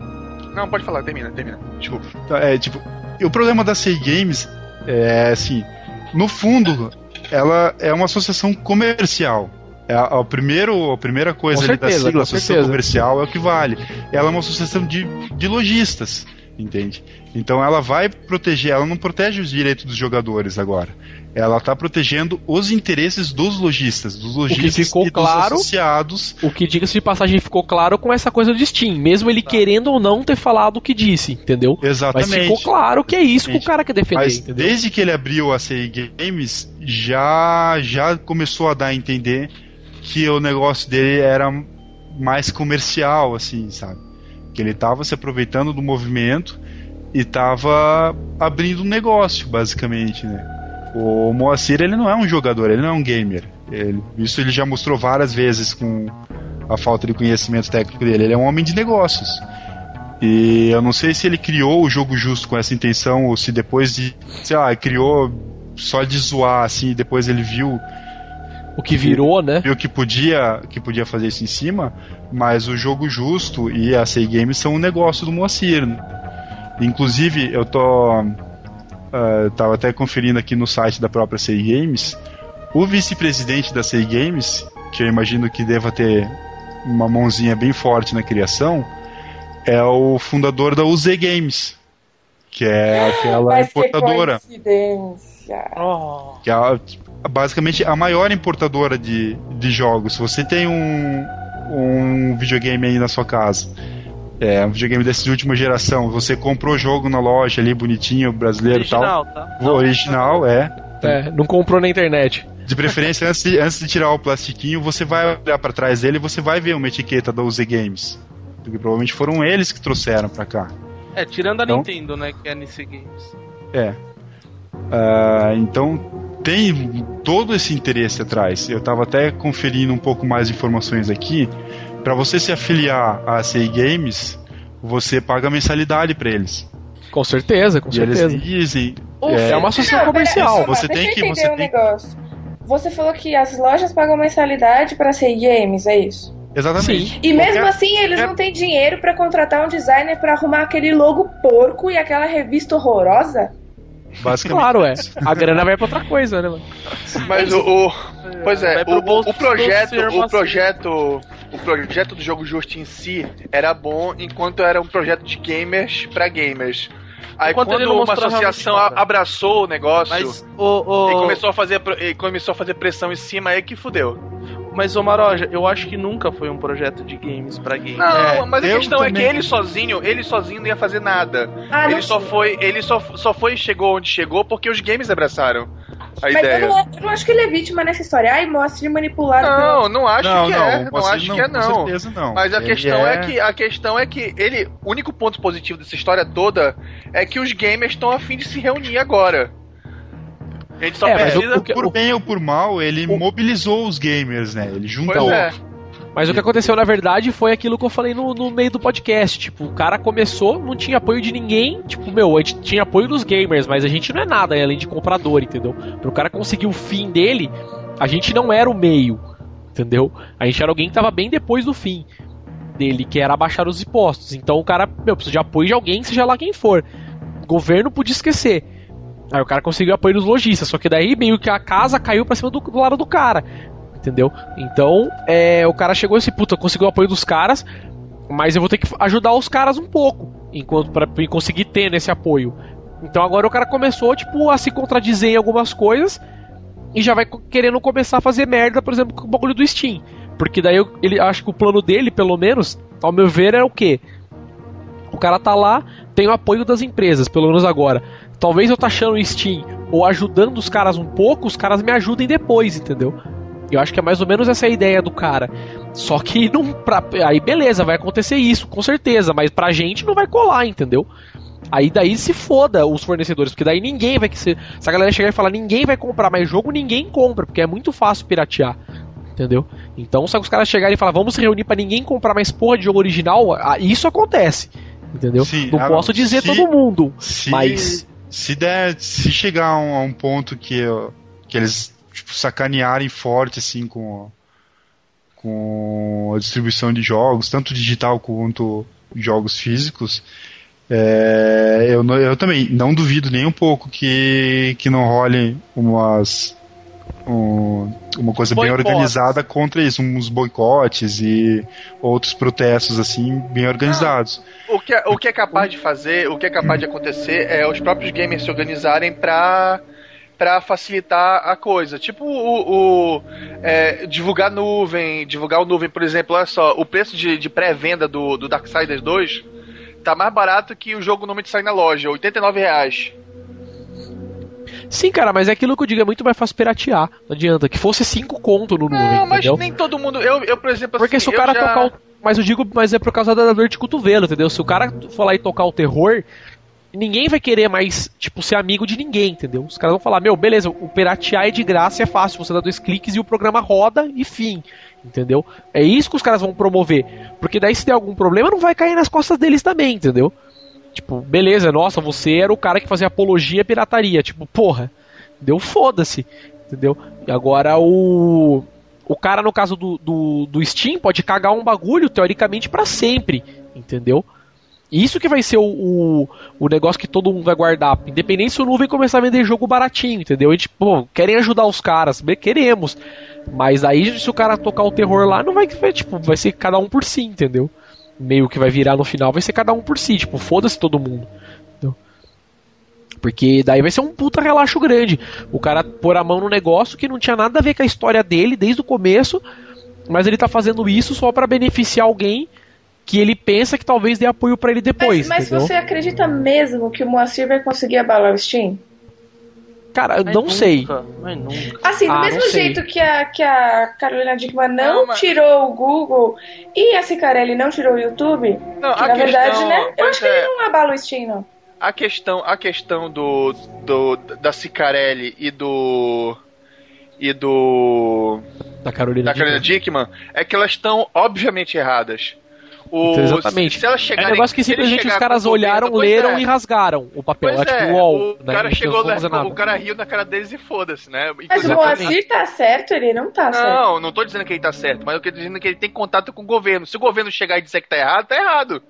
Não, pode falar, termina, termina. Desculpa. Tá, é, tipo, o problema da CI Games é assim, no fundo, ela é uma associação comercial. É a, a, primeiro, a primeira coisa certeza, da sigla, associação certeza. comercial, é o que vale. Ela é uma associação de, de lojistas entende? Então ela vai proteger, ela não protege os direitos dos jogadores agora. Ela está protegendo os interesses dos lojistas, dos lojistas e claro, dos associados. O que diga-se de passagem ficou claro com essa coisa de Steam, mesmo ele tá. querendo ou não ter falado o que disse, entendeu? Exatamente. Mas ficou claro que é isso que o cara quer defender, Mas entendeu? desde que ele abriu a CI Games, já já começou a dar a entender que o negócio dele era mais comercial, assim, sabe? Que ele estava se aproveitando do movimento e estava abrindo um negócio, basicamente, né? O Moacir, ele não é um jogador, ele não é um gamer. Ele, isso ele já mostrou várias vezes com a falta de conhecimento técnico dele. Ele é um homem de negócios. E eu não sei se ele criou o jogo justo com essa intenção ou se depois de, sei lá, criou só de zoar assim, depois ele viu o que virou, né? Viu que podia, que podia fazer isso em cima, mas o jogo justo e a Sei Games são um negócio do Moacir. Né? Inclusive, eu tô uh, tava até conferindo aqui no site da própria Sei Games, o vice-presidente da Sei Games, que eu imagino que deva ter uma mãozinha bem forte na criação, é o fundador da UZ Games, que é aquela Mas importadora. Que coincidência. Que é basicamente a maior importadora de, de jogos. Se você tem um, um videogame aí na sua casa, é um videogame dessa última geração, você comprou o jogo na loja ali, bonitinho, brasileiro e tal. Tá? O original, é. É, não comprou na internet. De preferência, antes, de, antes de tirar o plastiquinho, você vai olhar para trás dele e você vai ver uma etiqueta da UZ Games. Porque provavelmente foram eles que trouxeram para cá. É, tirando a então, Nintendo, né, que é a NC Games. É. Uh, então tem todo esse interesse atrás. Eu estava até conferindo um pouco mais de informações aqui. Para você se afiliar à CI Games, você paga mensalidade para eles. Com certeza, com e certeza. Eles dizem, é, é uma associação comercial. Pera, você tem que você um tem... negócio. Você falou que as lojas pagam mensalidade para CI Games, é isso? Exatamente. Sim. E mesmo Qualquer... assim, eles é... não têm dinheiro para contratar um designer para arrumar aquele logo porco e aquela revista horrorosa? Basicamente. Claro, é. A grana vai pra outra coisa, né, mano? Mas o, o. Pois é, o, o, o projeto. O projeto. O projeto do jogo justo em si era bom enquanto era um projeto de gamers para gamers. Aí Enquanto quando uma associação abraçou o negócio Mas, o, o... e começou a fazer e começou a fazer pressão em cima aí que fudeu. Mas, ô Maroja, eu acho que nunca foi um projeto de games pra games. Não, é, mas a questão também... é que ele sozinho, ele sozinho não ia fazer nada. Ah, ele só foi, ele só, só foi e chegou onde chegou porque os games abraçaram a Mas ideia. Eu não, eu não, acho que ele é vítima nessa história. Ai, mostre manipulado. Não, não acho não, que não, é. Não acho não, que é, não. Com certeza não. Mas a questão é... é... que a questão é que ele. O único ponto positivo dessa história toda é que os gamers estão a fim de se reunir agora. A gente só é, precisa. O, por bem ou por mal, ele o... mobilizou os gamers, né? Ele juntou. É. Mas o que aconteceu, na verdade, foi aquilo que eu falei no, no, meio do podcast. Tipo, o cara começou, não tinha apoio de ninguém. Tipo, meu, a gente tinha apoio dos gamers, mas a gente não é nada além de comprador, entendeu? Para o cara conseguir o fim dele, a gente não era o meio, entendeu? A gente era alguém que tava bem depois do fim dele, que era abaixar os impostos. Então o cara, meu, precisa de apoio de alguém, seja lá quem for. O governo podia esquecer. Aí o cara conseguiu apoio dos lojistas, só que daí meio que a casa caiu pra cima do, do lado do cara entendeu? Então, é, o cara chegou e disse, puta, conseguiu o apoio dos caras, mas eu vou ter que ajudar os caras um pouco, enquanto para conseguir ter nesse apoio. Então agora o cara começou, tipo, a se contradizer em algumas coisas e já vai querendo começar a fazer merda, por exemplo, com o bagulho do Steam. Porque daí eu, ele acho que o plano dele, pelo menos, ao meu ver, é o quê? O cara tá lá, tem o apoio das empresas, pelo menos agora. Talvez eu taxando o Steam ou ajudando os caras um pouco, os caras me ajudem depois, entendeu? Eu acho que é mais ou menos essa a ideia do cara. Só que não. Pra, aí beleza, vai acontecer isso, com certeza. Mas pra gente não vai colar, entendeu? Aí daí se foda os fornecedores, porque daí ninguém vai. Se, se a galera chegar e falar ninguém vai comprar mais jogo, ninguém compra, porque é muito fácil piratear. Entendeu? Então, se os caras chegarem e falar vamos se reunir para ninguém comprar mais porra de jogo original, isso acontece. Entendeu? Não posso dizer se, todo mundo. Se, mas. Se der. Se chegar a um, a um ponto que, que eles tipo, sacanearem forte assim com, com a distribuição de jogos, tanto digital quanto jogos físicos. É, eu, eu também não duvido nem um pouco que, que não role umas um, uma coisa bem organizada contra isso, uns boicotes e outros protestos assim bem organizados. o, que é, o que é capaz de fazer, o que é capaz de acontecer é os próprios gamers se organizarem para para facilitar a coisa. Tipo o, o é, divulgar nuvem, divulgar o nuvem, por exemplo, olha só, o preço de, de pré-venda do, do Darksiders 2 tá mais barato que o jogo normalmente sai na loja, 89 reais. Sim, cara, mas é aquilo que eu digo, é muito mais fácil piratear. Não adianta. Que fosse 5 conto no nuvem. Não, mas entendeu? nem todo mundo. Eu, eu por exemplo, Porque assim, se o cara já... tocar o Mas eu digo, mas é por causa da dor de cotovelo, entendeu? Se o cara for lá e tocar o terror, ninguém vai querer mais, tipo, ser amigo de ninguém, entendeu? Os caras vão falar, meu, beleza, o piratear é de graça, é fácil, você dá dois cliques e o programa roda e fim, entendeu? É isso que os caras vão promover. Porque daí se der algum problema, não vai cair nas costas deles também, entendeu? Tipo, beleza, nossa, você era o cara que fazia apologia à pirataria. Tipo, porra, deu foda-se, entendeu? E agora o. O cara, no caso do, do, do Steam, pode cagar um bagulho, teoricamente, para sempre, entendeu? Isso que vai ser o, o, o, negócio que todo mundo vai guardar. Independente se o Nuvem começar a vender jogo baratinho, entendeu? E tipo, querem ajudar os caras, queremos. Mas aí, se o cara tocar o terror lá, não vai, vai, tipo, vai ser cada um por si, entendeu? Meio que vai virar no final, vai ser cada um por si, tipo, foda-se todo mundo. Entendeu? Porque daí vai ser um puta relaxo grande. O cara pôr a mão no negócio que não tinha nada a ver com a história dele desde o começo, mas ele tá fazendo isso só para beneficiar alguém que ele pensa que talvez dê apoio para ele depois. Mas, mas você acredita mesmo que o Moacir vai conseguir abalar o Steam? Cara, não nunca, sei. Assim, do ah, mesmo jeito que a, que a Carolina Dickman não, não mas... tirou o Google e a Cicarelli não tirou o YouTube, não, que na questão, verdade, né? Eu acho que ele é. não abala o Steam, não. A questão, a questão do, do da Cicarelli e do e do da Carolina, da Carolina Dickman é que elas estão obviamente erradas. O, então, exatamente. Se, se é um negócio que simplesmente os caras olharam, leram é. e rasgaram o papel. Pois é, tipo, UOL, o né? cara chegou lá, o cara riu na cara deles e foda-se, né? Mas o Moacir tá certo, ele não tá não, certo. Não, não tô dizendo que ele tá certo, mas eu tô dizendo que ele tem contato com o governo. Se o governo chegar e disser que tá errado, tá errado.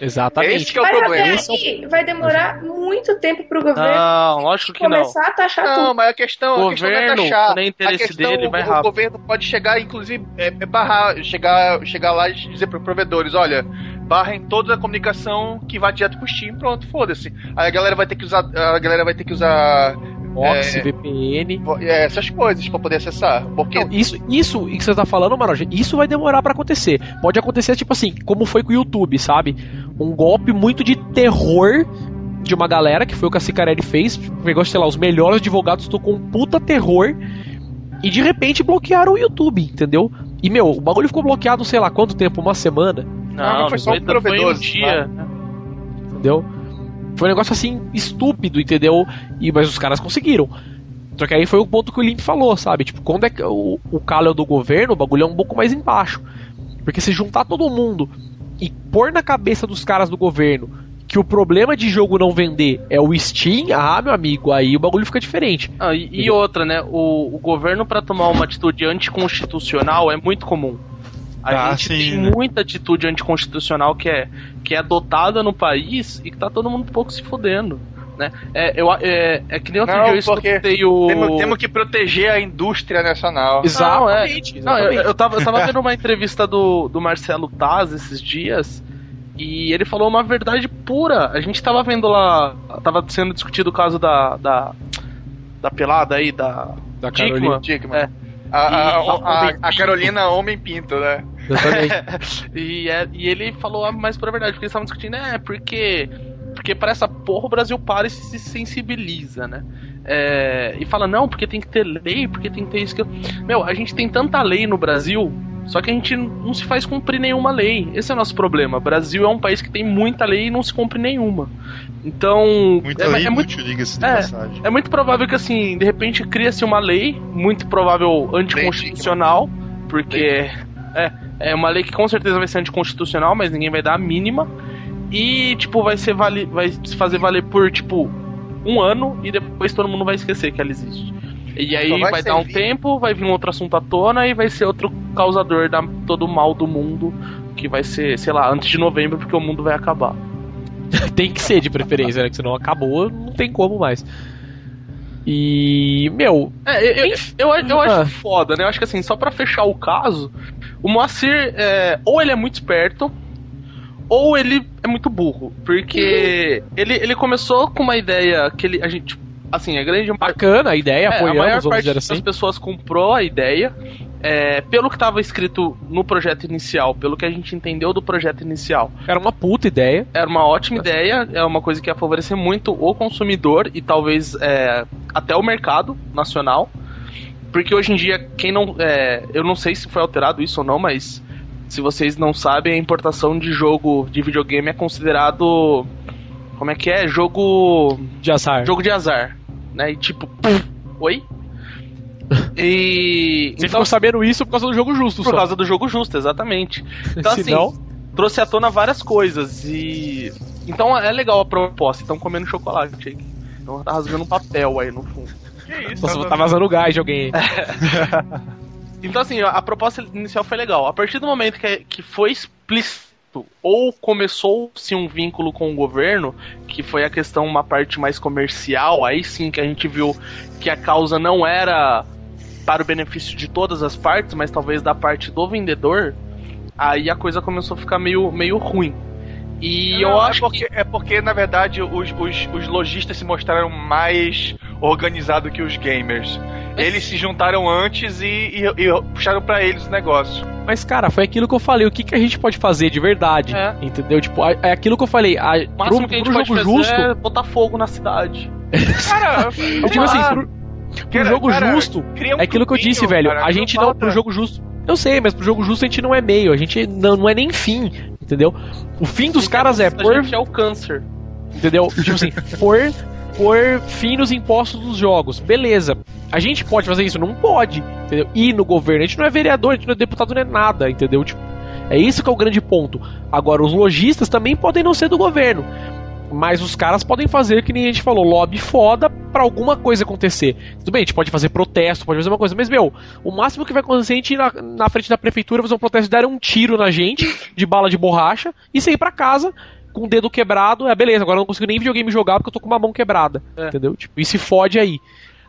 Exatamente. Esse que é o Mas problema. Até aí, vai demorar muito tempo pro governo não, lógico que começar não. a taxar não, tudo. Não, mas a questão, o a questão governo, não é taxar. Nem interesse a questão, dele vai o, rápido. o governo pode chegar, inclusive, é, é barrar, chegar, chegar lá e dizer para provedores, olha, barrem toda a comunicação que vai direto pro Steam, pronto, foda-se. Aí a galera vai ter que usar, a galera vai ter que usar Box, é, VPN. É, essas coisas para poder acessar. Porque... Não, isso, isso que você tá falando, Maroja, isso vai demorar para acontecer. Pode acontecer, tipo assim, como foi com o YouTube, sabe? Um golpe muito de terror de uma galera, que foi o que a Cicarelli fez. Pegou, sei lá, os melhores advogados, tocou um puta terror. E de repente bloquearam o YouTube, entendeu? E meu, o bagulho ficou bloqueado, sei lá quanto tempo? Uma semana? Não, não foi só um provedor, um dia. Né? Entendeu? Foi um negócio assim estúpido, entendeu? E, mas os caras conseguiram. Só que aí foi o ponto que o Limp falou, sabe? Tipo, quando é que o, o calo é do governo, o bagulho é um pouco mais embaixo. Porque se juntar todo mundo e pôr na cabeça dos caras do governo que o problema de jogo não vender é o Steam, ah, meu amigo, aí o bagulho fica diferente. Ah, e, e, outra, né? O, o governo, para tomar uma atitude anticonstitucional, é muito comum. A ah, gente sim, tem né? muita atitude anticonstitucional que é, que é adotada no país e que tá todo mundo um pouco se fodendo. Né? É, eu, é, é que nem outro não, dia eu escutei o. Temos, temos, que proteger a indústria nacional. Exatamente. Não, é, não eu, eu, tava, eu tava vendo uma entrevista do, do Marcelo Taz esses dias. E ele falou uma verdade pura. A gente tava vendo lá. Tava sendo discutido o caso da. da, da pelada aí, da. Da Carolina. Dickman. É. A, a, a, a, Carolina Homem Pinto, né? e, é, e ele falou mais por verdade, porque eles estavam discutindo, é, porque. Porque para essa porra o Brasil para e se sensibiliza, né? É, e fala, não, porque tem que ter lei, porque tem que ter isso que. Meu, a gente tem tanta lei no Brasil, só que a gente não se faz cumprir nenhuma lei. Esse é o nosso problema. O Brasil é um país que tem muita lei e não se cumpre nenhuma. Então. Muita é, lei é muito, diga-se de é, passagem. É muito provável que, assim, de repente cria-se uma lei, muito provável anticonstitucional, porque. É, é uma lei que com certeza vai ser anticonstitucional, mas ninguém vai dar a mínima. E, tipo, vai ser vale, vai se fazer valer por, tipo, um ano e depois todo mundo vai esquecer que ela existe. E aí vai, vai dar um tempo, vai vir um outro assunto à tona e vai ser outro causador da todo o mal do mundo, que vai ser, sei lá, antes de novembro, porque o mundo vai acabar. tem que ser de preferência, né? Que senão acabou, não tem como mais. E, meu. É, eu, eu, eu, eu acho ah. foda, né? Eu acho que assim, só para fechar o caso, o Moacir, é, ou ele é muito esperto, ou ele é muito burro. Porque uhum. ele, ele começou com uma ideia que ele, a gente. Assim, a grande. Bacana a ideia, é, apoiamos, a maior parte assim. das pessoas comprou a ideia. É, pelo que estava escrito no projeto inicial, pelo que a gente entendeu do projeto inicial. Era uma puta ideia. Era uma ótima ideia, é uma coisa que ia favorecer muito o consumidor e talvez é, até o mercado nacional. Porque hoje em dia, quem não. É, eu não sei se foi alterado isso ou não, mas se vocês não sabem, a importação de jogo de videogame é considerado. Como é que é? Jogo. De azar. Jogo de azar. Né? E tipo. Oi? E. Você então, ficou sabendo isso por causa do jogo justo, Por só. causa do jogo justo, exatamente. Então, assim, não... trouxe à tona várias coisas. E. Então é legal a proposta. Estão comendo chocolate aí. Então tá rasgando um papel aí no fundo. Que isso? Nossa, tá vazando gás de alguém. então, assim, a, a, proposta inicial foi legal. A partir do momento que, que foi explícito ou começou-se um vínculo com o governo, que foi a questão, uma parte mais comercial, aí sim que a gente viu que a causa não era para o benefício de todas as partes, mas talvez da parte do vendedor, aí a coisa começou a ficar meio, meio ruim. E não, eu é acho porque, que... é porque, na verdade, os, os, os lojistas se mostraram mais organizados que os gamers. Eles se juntaram antes e, e, e puxaram para eles o negócio. Mas, cara, foi aquilo que eu falei. O que, que a gente pode fazer de verdade? É. Entendeu? Tipo, é aquilo que eu falei. A, o máximo pro, que a gente pode jogo justo, é botar fogo na cidade. cara, eu digo assim, pro, pro jogo cara, justo, um é aquilo que eu disse, velho. Cara, a gente não, pro jogo justo. Eu sei, mas pro jogo justo a gente não é meio, a gente não, não é nem fim, entendeu? O fim dos caras é por. A gente é o câncer. Entendeu? tipo assim, por por fim nos impostos dos jogos. Beleza. A gente pode fazer isso? Não pode, entendeu? Ir no governo. A gente não é vereador, a gente não é deputado, não é nada, entendeu? Tipo, é isso que é o grande ponto. Agora, os lojistas também podem não ser do governo. Mas os caras podem fazer, que nem a gente falou, lobby foda pra alguma coisa acontecer. Tudo bem, a gente pode fazer protesto, pode fazer uma coisa, mas, meu, o máximo que vai acontecer é a gente ir na, na frente da prefeitura fazer um protesto, dar um tiro na gente, de bala de borracha, e sair pra casa com o dedo quebrado, é beleza, agora eu não consigo nem videogame jogar porque eu tô com uma mão quebrada. É. Entendeu? Tipo, e se fode aí.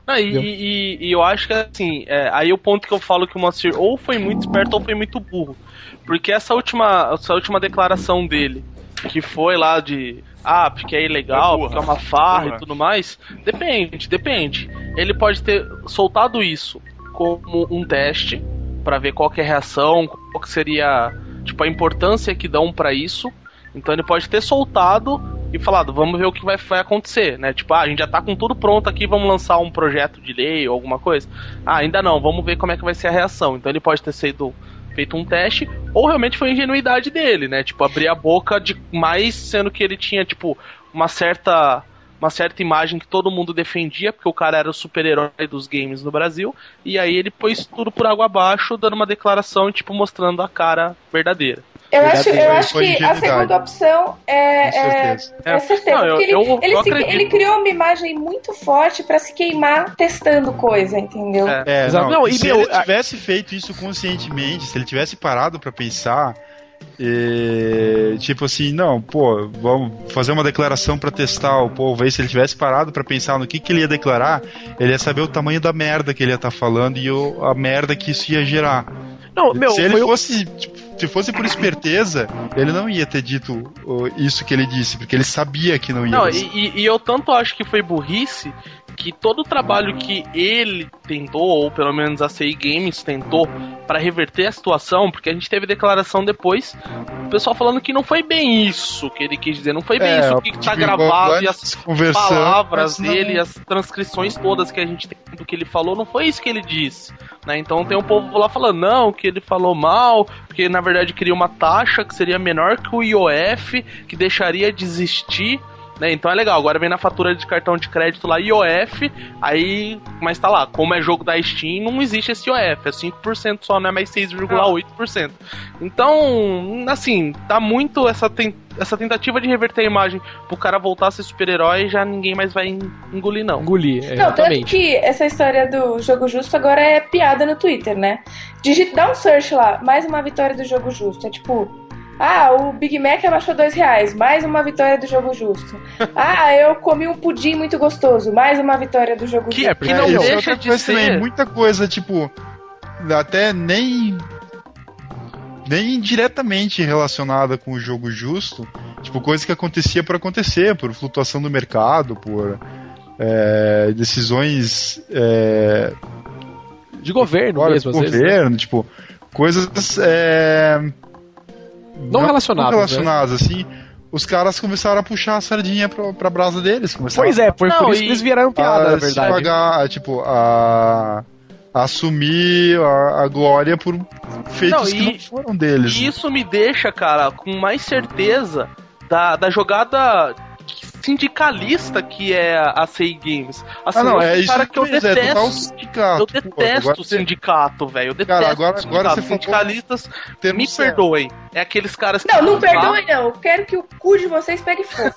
Não, e, e, e, eu acho que assim, é, aí o ponto que eu falo que o Monster ou foi muito esperto ou foi muito burro. Porque essa última, essa última declaração dele, que foi lá de ah, porque é ilegal, é porque é uma farra e tudo mais, depende, depende. Ele pode ter soltado isso como um teste para ver qual é a reação, qual que seria tipo a importância que dão para isso então ele pode ter soltado e falado, vamos ver o que vai, vai acontecer, né? Tipo, ah, a gente já tá com tudo pronto aqui, vamos lançar um projeto de lei ou alguma coisa. Ah, ainda não, vamos ver como é que vai ser a reação. Então ele pode ter sido feito um teste, ou realmente foi ingenuidade dele, né? Tipo, abrir a boca demais, sendo que ele tinha, tipo, uma certa uma certa imagem que todo mundo defendia, porque o cara era o super-herói dos games no Brasil, e aí ele pôs tudo por água abaixo, dando uma declaração, tipo, mostrando a cara verdadeira. Eu acho, eu acho que a segunda opção é, é, é, certeza. Não, eu, ele, eu, ele, eu se, ele, criou uma imagem muito forte para se queimar testando coisa, entendeu? É, é não, não, e se ele tivesse feito isso conscientemente, se ele tivesse parado para pensar, e, tipo assim, não, pô, vamos fazer uma declaração para testar o povo aí. Se ele tivesse parado para pensar no que, que ele ia declarar, ele ia saber o tamanho da merda que ele ia estar tá falando e o, a merda que isso ia gerar. Não, meu, se ele fosse, tipo, se fosse por esperteza, ele não ia ter dito isso que ele disse, porque ele sabia que não ia. Não, e, e, eu tanto acho que foi burrice que todo o trabalho que ele tentou, ou pelo menos a CI Games tentou, para reverter a situação, porque a gente teve declaração depois, o pessoal falando que não foi bem isso que ele quis dizer, não foi bem é, isso que tá gravado e as palavras dele, as transcrições todas que a gente tem do que ele falou, não foi isso que ele disse. Né? Então tem um povo lá falando, não, que ele falou mal, porque na verdade queria uma taxa que seria menor que o IOF, que deixaria de existir. Né? Então é legal, agora vem na fatura de cartão de crédito lá IOF, aí, mas tá lá, como é jogo da Steam, não existe esse IOF, é 5% só, não é mais 6,8%. Então, assim, tá muito essa, ten essa tentativa de reverter a imagem pro cara voltar a ser super-herói, já ninguém mais vai engolir, não. Engolir, é, Não, tanto que essa história do jogo justo agora é piada no Twitter, né? Digita, dá um search lá, mais uma vitória do jogo justo. É tipo, ah, o Big Mac abaixou dois reais, mais uma vitória do jogo justo. ah, eu comi um pudim muito gostoso, mais uma vitória do jogo que, justo. É, porque não é, deixa de ser... Também, muita coisa, tipo, até nem nem diretamente relacionada com o jogo justo, tipo, coisa que acontecia por acontecer, por flutuação do mercado, por é, decisões é, de governo mesmo, de governo, vezes, né? tipo, coisas é, não, não relacionadas. Não relacionadas, né? assim. Os caras começaram a puxar a sardinha pra, pra brasa deles. Pois é, foi não, por isso que eles viraram piada, na verdade. Pagar, tipo, a, a assumir a, a, glória por feitos não, e, que não foram deles. E isso me deixa, cara, com mais certeza da, da jogada sindicalista que é a CI Games. Assim, ah, não, é isso cara que eu detesto. É, sindicato. Eu detesto o sindicato, velho. Eu detesto cara, agora, agora você sindicalistas. Me perdoem. É aqueles caras que. Não, não perdoem, não. Eu quero que o cu de vocês pegue fogo.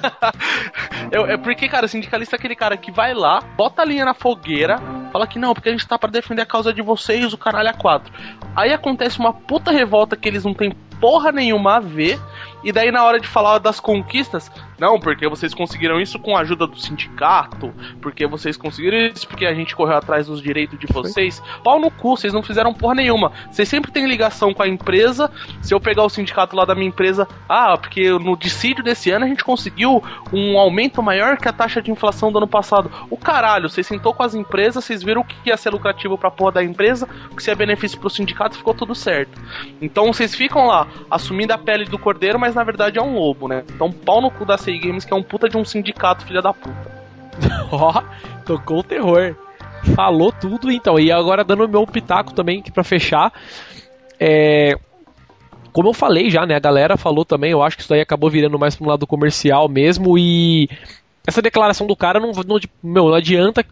eu, é porque, cara, sindicalista é aquele cara que vai lá, bota a linha na fogueira, fala que não, porque a gente tá pra defender a causa de vocês, o caralho a quatro. Aí acontece uma puta revolta que eles não têm porra nenhuma a ver. E daí, na hora de falar das conquistas, não, porque vocês conseguiram isso com a ajuda do sindicato, porque vocês conseguiram isso porque a gente correu atrás dos direitos de vocês. Pau no cu, vocês não fizeram porra nenhuma. Vocês sempre têm ligação com a empresa. Se eu pegar o sindicato lá da minha empresa, ah, porque no dissídio desse ano a gente conseguiu um aumento maior que a taxa de inflação do ano passado. O caralho, vocês sentou com as empresas, vocês viram o que ia ser lucrativo pra porra da empresa, o que ia benefício pro sindicato, ficou tudo certo. Então vocês ficam lá assumindo a pele do cordeiro, mas na verdade é um lobo, né? Então pau no cu da CI Games, que é um puta de um sindicato, filha da puta. Ó, tocou o terror. Falou tudo então. E agora dando meu pitaco também aqui pra fechar. É, como eu falei já, né? A galera falou também, eu acho que isso daí acabou virando mais pro lado comercial mesmo. E essa declaração do cara não, não, meu, não adianta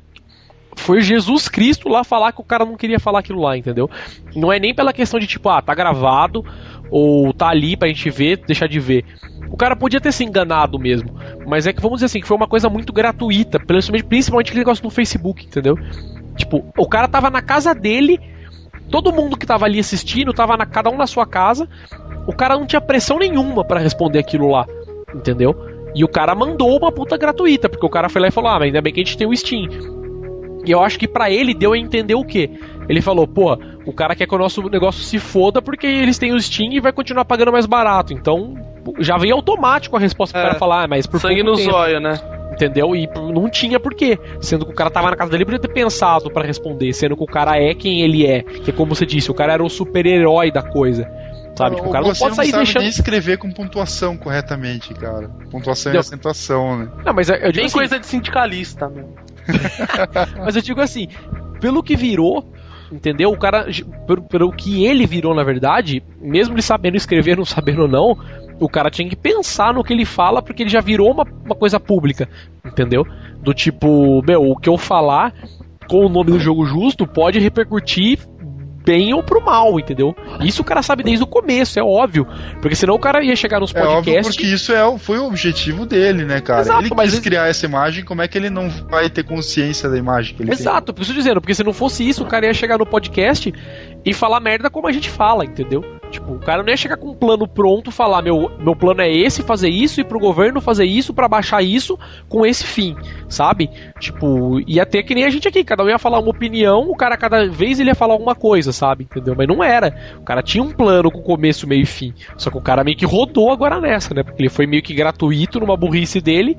foi Jesus Cristo lá falar que o cara não queria falar aquilo lá, entendeu? Não é nem pela questão de tipo, ah, tá gravado, ou tá ali pra gente ver, deixar de ver. O cara podia ter se enganado mesmo, mas é que vamos dizer assim, que foi uma coisa muito gratuita, principalmente, principalmente aquele negócio no Facebook, entendeu? Tipo, o cara tava na casa dele, todo mundo que tava ali assistindo, tava na, cada um na sua casa, o cara não tinha pressão nenhuma para responder aquilo lá, entendeu? E o cara mandou uma puta gratuita, porque o cara foi lá e falou: Ah, mas ainda bem que a gente tem o Steam. E eu acho que para ele deu a entender o quê? Ele falou, pô, o cara quer que o nosso negócio se foda porque eles têm o Steam e vai continuar pagando mais barato. Então, já veio automático a resposta é, pro cara falar, ah, mas por Sangue no zóio, né? Entendeu? E não tinha porquê. Sendo que o cara tava na casa dele, podia ter pensado para responder. Sendo que o cara é quem ele é. Que como você disse, o cara era o super-herói da coisa. Sabe? Tipo, o cara não pode sair não sabe deixando. nem escrever com pontuação corretamente, cara. Pontuação e acentuação, né? Não, mas eu digo Tem assim, coisa de sindicalista, né? mas eu digo assim, pelo que virou, Entendeu? O cara, pelo, pelo que ele virou, na verdade, mesmo ele sabendo escrever, não sabendo ou não, o cara tinha que pensar no que ele fala, porque ele já virou uma, uma coisa pública. Entendeu? Do tipo, meu, o que eu falar com o nome do jogo justo pode repercutir bem ou pro mal, entendeu? Isso o cara sabe desde o começo, é óbvio. Porque senão o cara ia chegar nos podcasts. É óbvio porque isso é, foi o objetivo dele, né, cara? Exato, ele quis mas... criar essa imagem, como é que ele não vai ter consciência da imagem que ele Exato, tem? por isso dizendo, porque se não fosse isso, o cara ia chegar no podcast e falar merda como a gente fala, entendeu? Tipo, o cara não ia chegar com um plano pronto, falar, meu, meu plano é esse, fazer isso, e pro governo fazer isso, para baixar isso, com esse fim, sabe? Tipo, ia ter que nem a gente aqui, cada um ia falar uma opinião, o cara cada vez ele ia falar alguma coisa, sabe? Entendeu? Mas não era. O cara tinha um plano com começo, meio e fim. Só que o cara meio que rodou agora nessa, né? Porque ele foi meio que gratuito numa burrice dele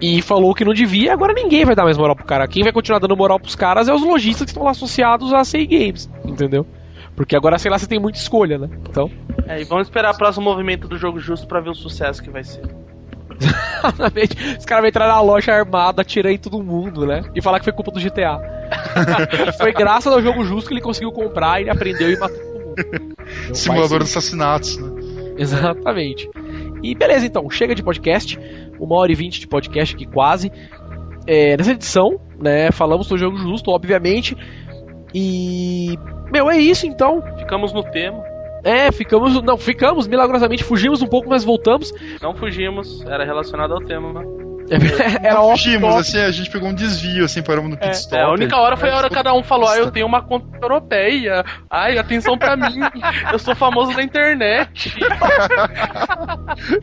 e falou que não devia, agora ninguém vai dar mais moral pro cara. Quem vai continuar dando moral pros caras é os lojistas que estão lá associados à CI Games, entendeu? Porque agora, sei lá, você tem muita escolha, né? Então. É, e vamos esperar o próximo movimento do jogo justo para ver o sucesso que vai ser. Exatamente. Os caras vão entrar na loja armada, atirar em todo mundo, né? E falar que foi culpa do GTA. foi graças ao jogo justo que ele conseguiu comprar, ele aprendeu e matou todo mundo. Simulador de assassinatos, né? Exatamente. E beleza, então, chega de podcast. Uma hora e vinte de podcast aqui quase. É, nessa edição, né, falamos do jogo justo, obviamente. E meu, é isso então. Ficamos no tema. É, ficamos. Não, ficamos, milagrosamente, fugimos um pouco, mas voltamos. Não fugimos, era relacionado ao tema. Era ótimo. Fugimos, assim, a gente pegou um desvio, assim, paramos no pit stop. É, a única hora foi a hora que cada um falou, ah, eu tenho uma conta europeia. Ai, atenção pra mim. Eu sou famoso na internet.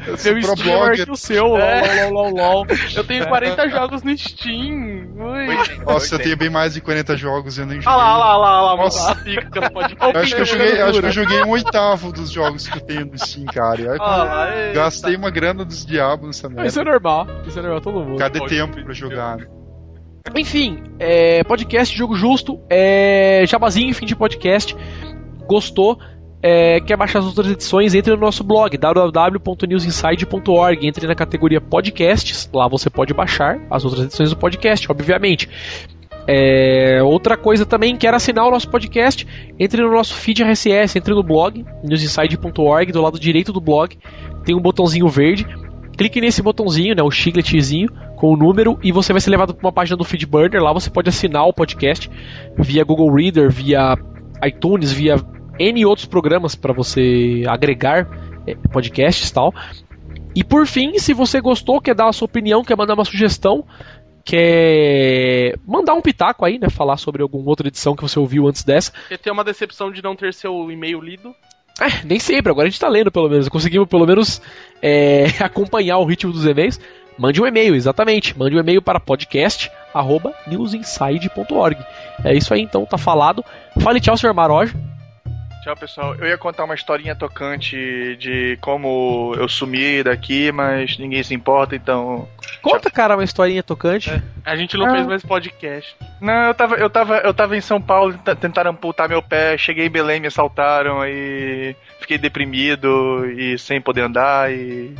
Meu Steam é que o seu, é. lol, lol, lol, Eu tenho 40 jogos no Steam. Ui. Nossa, eu tenho bem mais de 40 jogos e eu nem joguei. Ah lá, lá, lá, lá, Nossa. Fica, eu acho que eu joguei, acho que eu joguei um oitavo dos jogos que eu tenho no Steam, cara. Ah, lá, gastei uma grana dos diabos nessa merda. Isso é normal. Isso é normal todo mundo. Cadê tempo pra jogar? Enfim, é, podcast Jogo Justo, é, jabazinho, fim de podcast. Gostou? É, quer baixar as outras edições? Entre no nosso blog www.newsinside.org. Entre na categoria podcasts, lá você pode baixar as outras edições do podcast, obviamente. É, outra coisa também, quer assinar o nosso podcast, entre no nosso feed RSS, entre no blog, newsinside.org, do lado direito do blog, tem um botãozinho verde. Clique nesse botãozinho, né, o chicletezinho com o número e você vai ser levado para uma página do Feedburner. Lá você pode assinar o podcast via Google Reader, via iTunes, via N outros programas para você agregar é, podcasts e tal. E por fim, se você gostou, quer dar a sua opinião, quer mandar uma sugestão, quer mandar um pitaco aí, né? Falar sobre alguma outra edição que você ouviu antes dessa. Quer ter uma decepção de não ter seu e-mail lido? É, nem sempre, agora a gente tá lendo pelo menos. Conseguimos pelo menos é, acompanhar o ritmo dos e-mails. Mande um e-mail, exatamente. Mande um e-mail para podcast.newsinside.org. É isso aí, então, tá falado. Fale tchau, senhor Maroja. Tchau, pessoal. Eu ia contar uma historinha tocante de como eu sumi daqui, mas ninguém se importa, então. Conta, cara, uma historinha tocante. É. A gente não ah. fez mais podcast. Não, eu tava, eu tava, eu tava em São Paulo, tentaram amputar meu pé, cheguei em Belém, me assaltaram e fiquei deprimido e sem poder andar e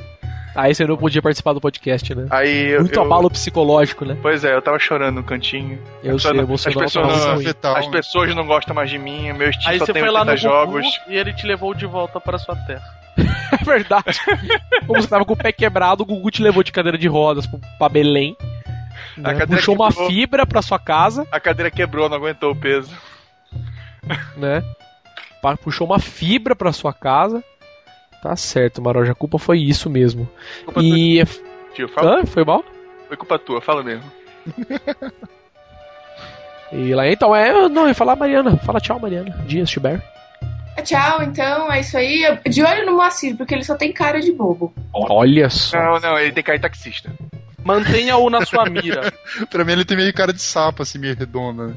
Aí você não podia participar do podcast, né? Aí Muito eu, abalo psicológico, né? Pois é, eu tava chorando no cantinho. Eu sei, emocional. As pessoas, não, as pessoas não gostam mais de mim, meu estilo Aí só você tem foi lá no jogos. Gugu, e ele te levou de volta para sua terra. é verdade. Como você tava com o pé quebrado, o Gugu te levou de cadeira de rodas pra Belém. Né? Puxou quebrou, uma fibra pra sua casa. A cadeira quebrou, não aguentou o peso. Né? Puxou uma fibra pra sua casa. Tá certo, Maroja, a culpa foi isso mesmo. Culpa e. Tua... Tio, fala. Ah, foi mal? Foi culpa tua, fala mesmo. e lá então, é. Não, eu ia falar Mariana. Fala tchau, Mariana. Dias, Tiber. Tchau, então, é isso aí. De olho no Moacir, porque ele só tem cara de bobo. Olha só. Não, não, ele tem cara de taxista. Mantenha-o na sua mira. pra mim ele tem meio cara de sapo, assim, meio redonda.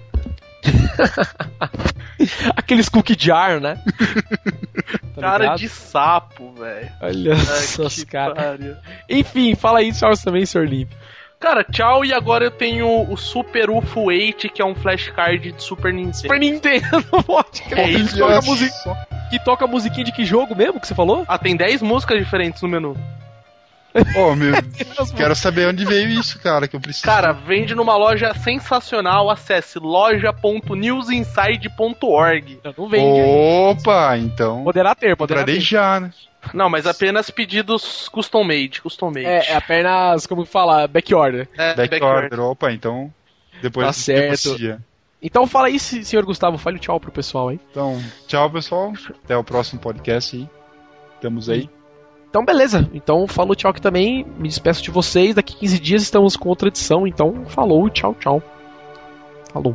Aqueles cookie jar, né? tá cara ligado? de sapo, velho. Olha só os caras. Enfim, fala aí, tchau também, Sr. Limp. Cara, tchau, e agora eu tenho o Super UFO 8, que é um flashcard de Super Nintendo. Super Nintendo, pode crer. É isso, toca music... Que toca musiquinha de que jogo mesmo que você falou? Ah, tem 10 músicas diferentes no menu. Oh, meu, quero saber onde veio isso, cara, que eu preciso. Cara, vende numa loja sensacional. Acesse loja.newsinside.org. Não vende. Opa, aí. então. Poderá ter, poderá ter. já, né? Não, mas apenas pedidos custom made, custom made. É, é apenas, como falar, backorder. É, backorder. Back Opa, então depois tá certo. Então fala aí, senhor Gustavo, fale tchau pro pessoal aí. Então, tchau, pessoal. Até o próximo podcast aí. Estamos aí. Então, beleza. Então, falou tchau aqui também. Me despeço de vocês. Daqui 15 dias estamos com outra edição. Então, falou, tchau, tchau. Falou.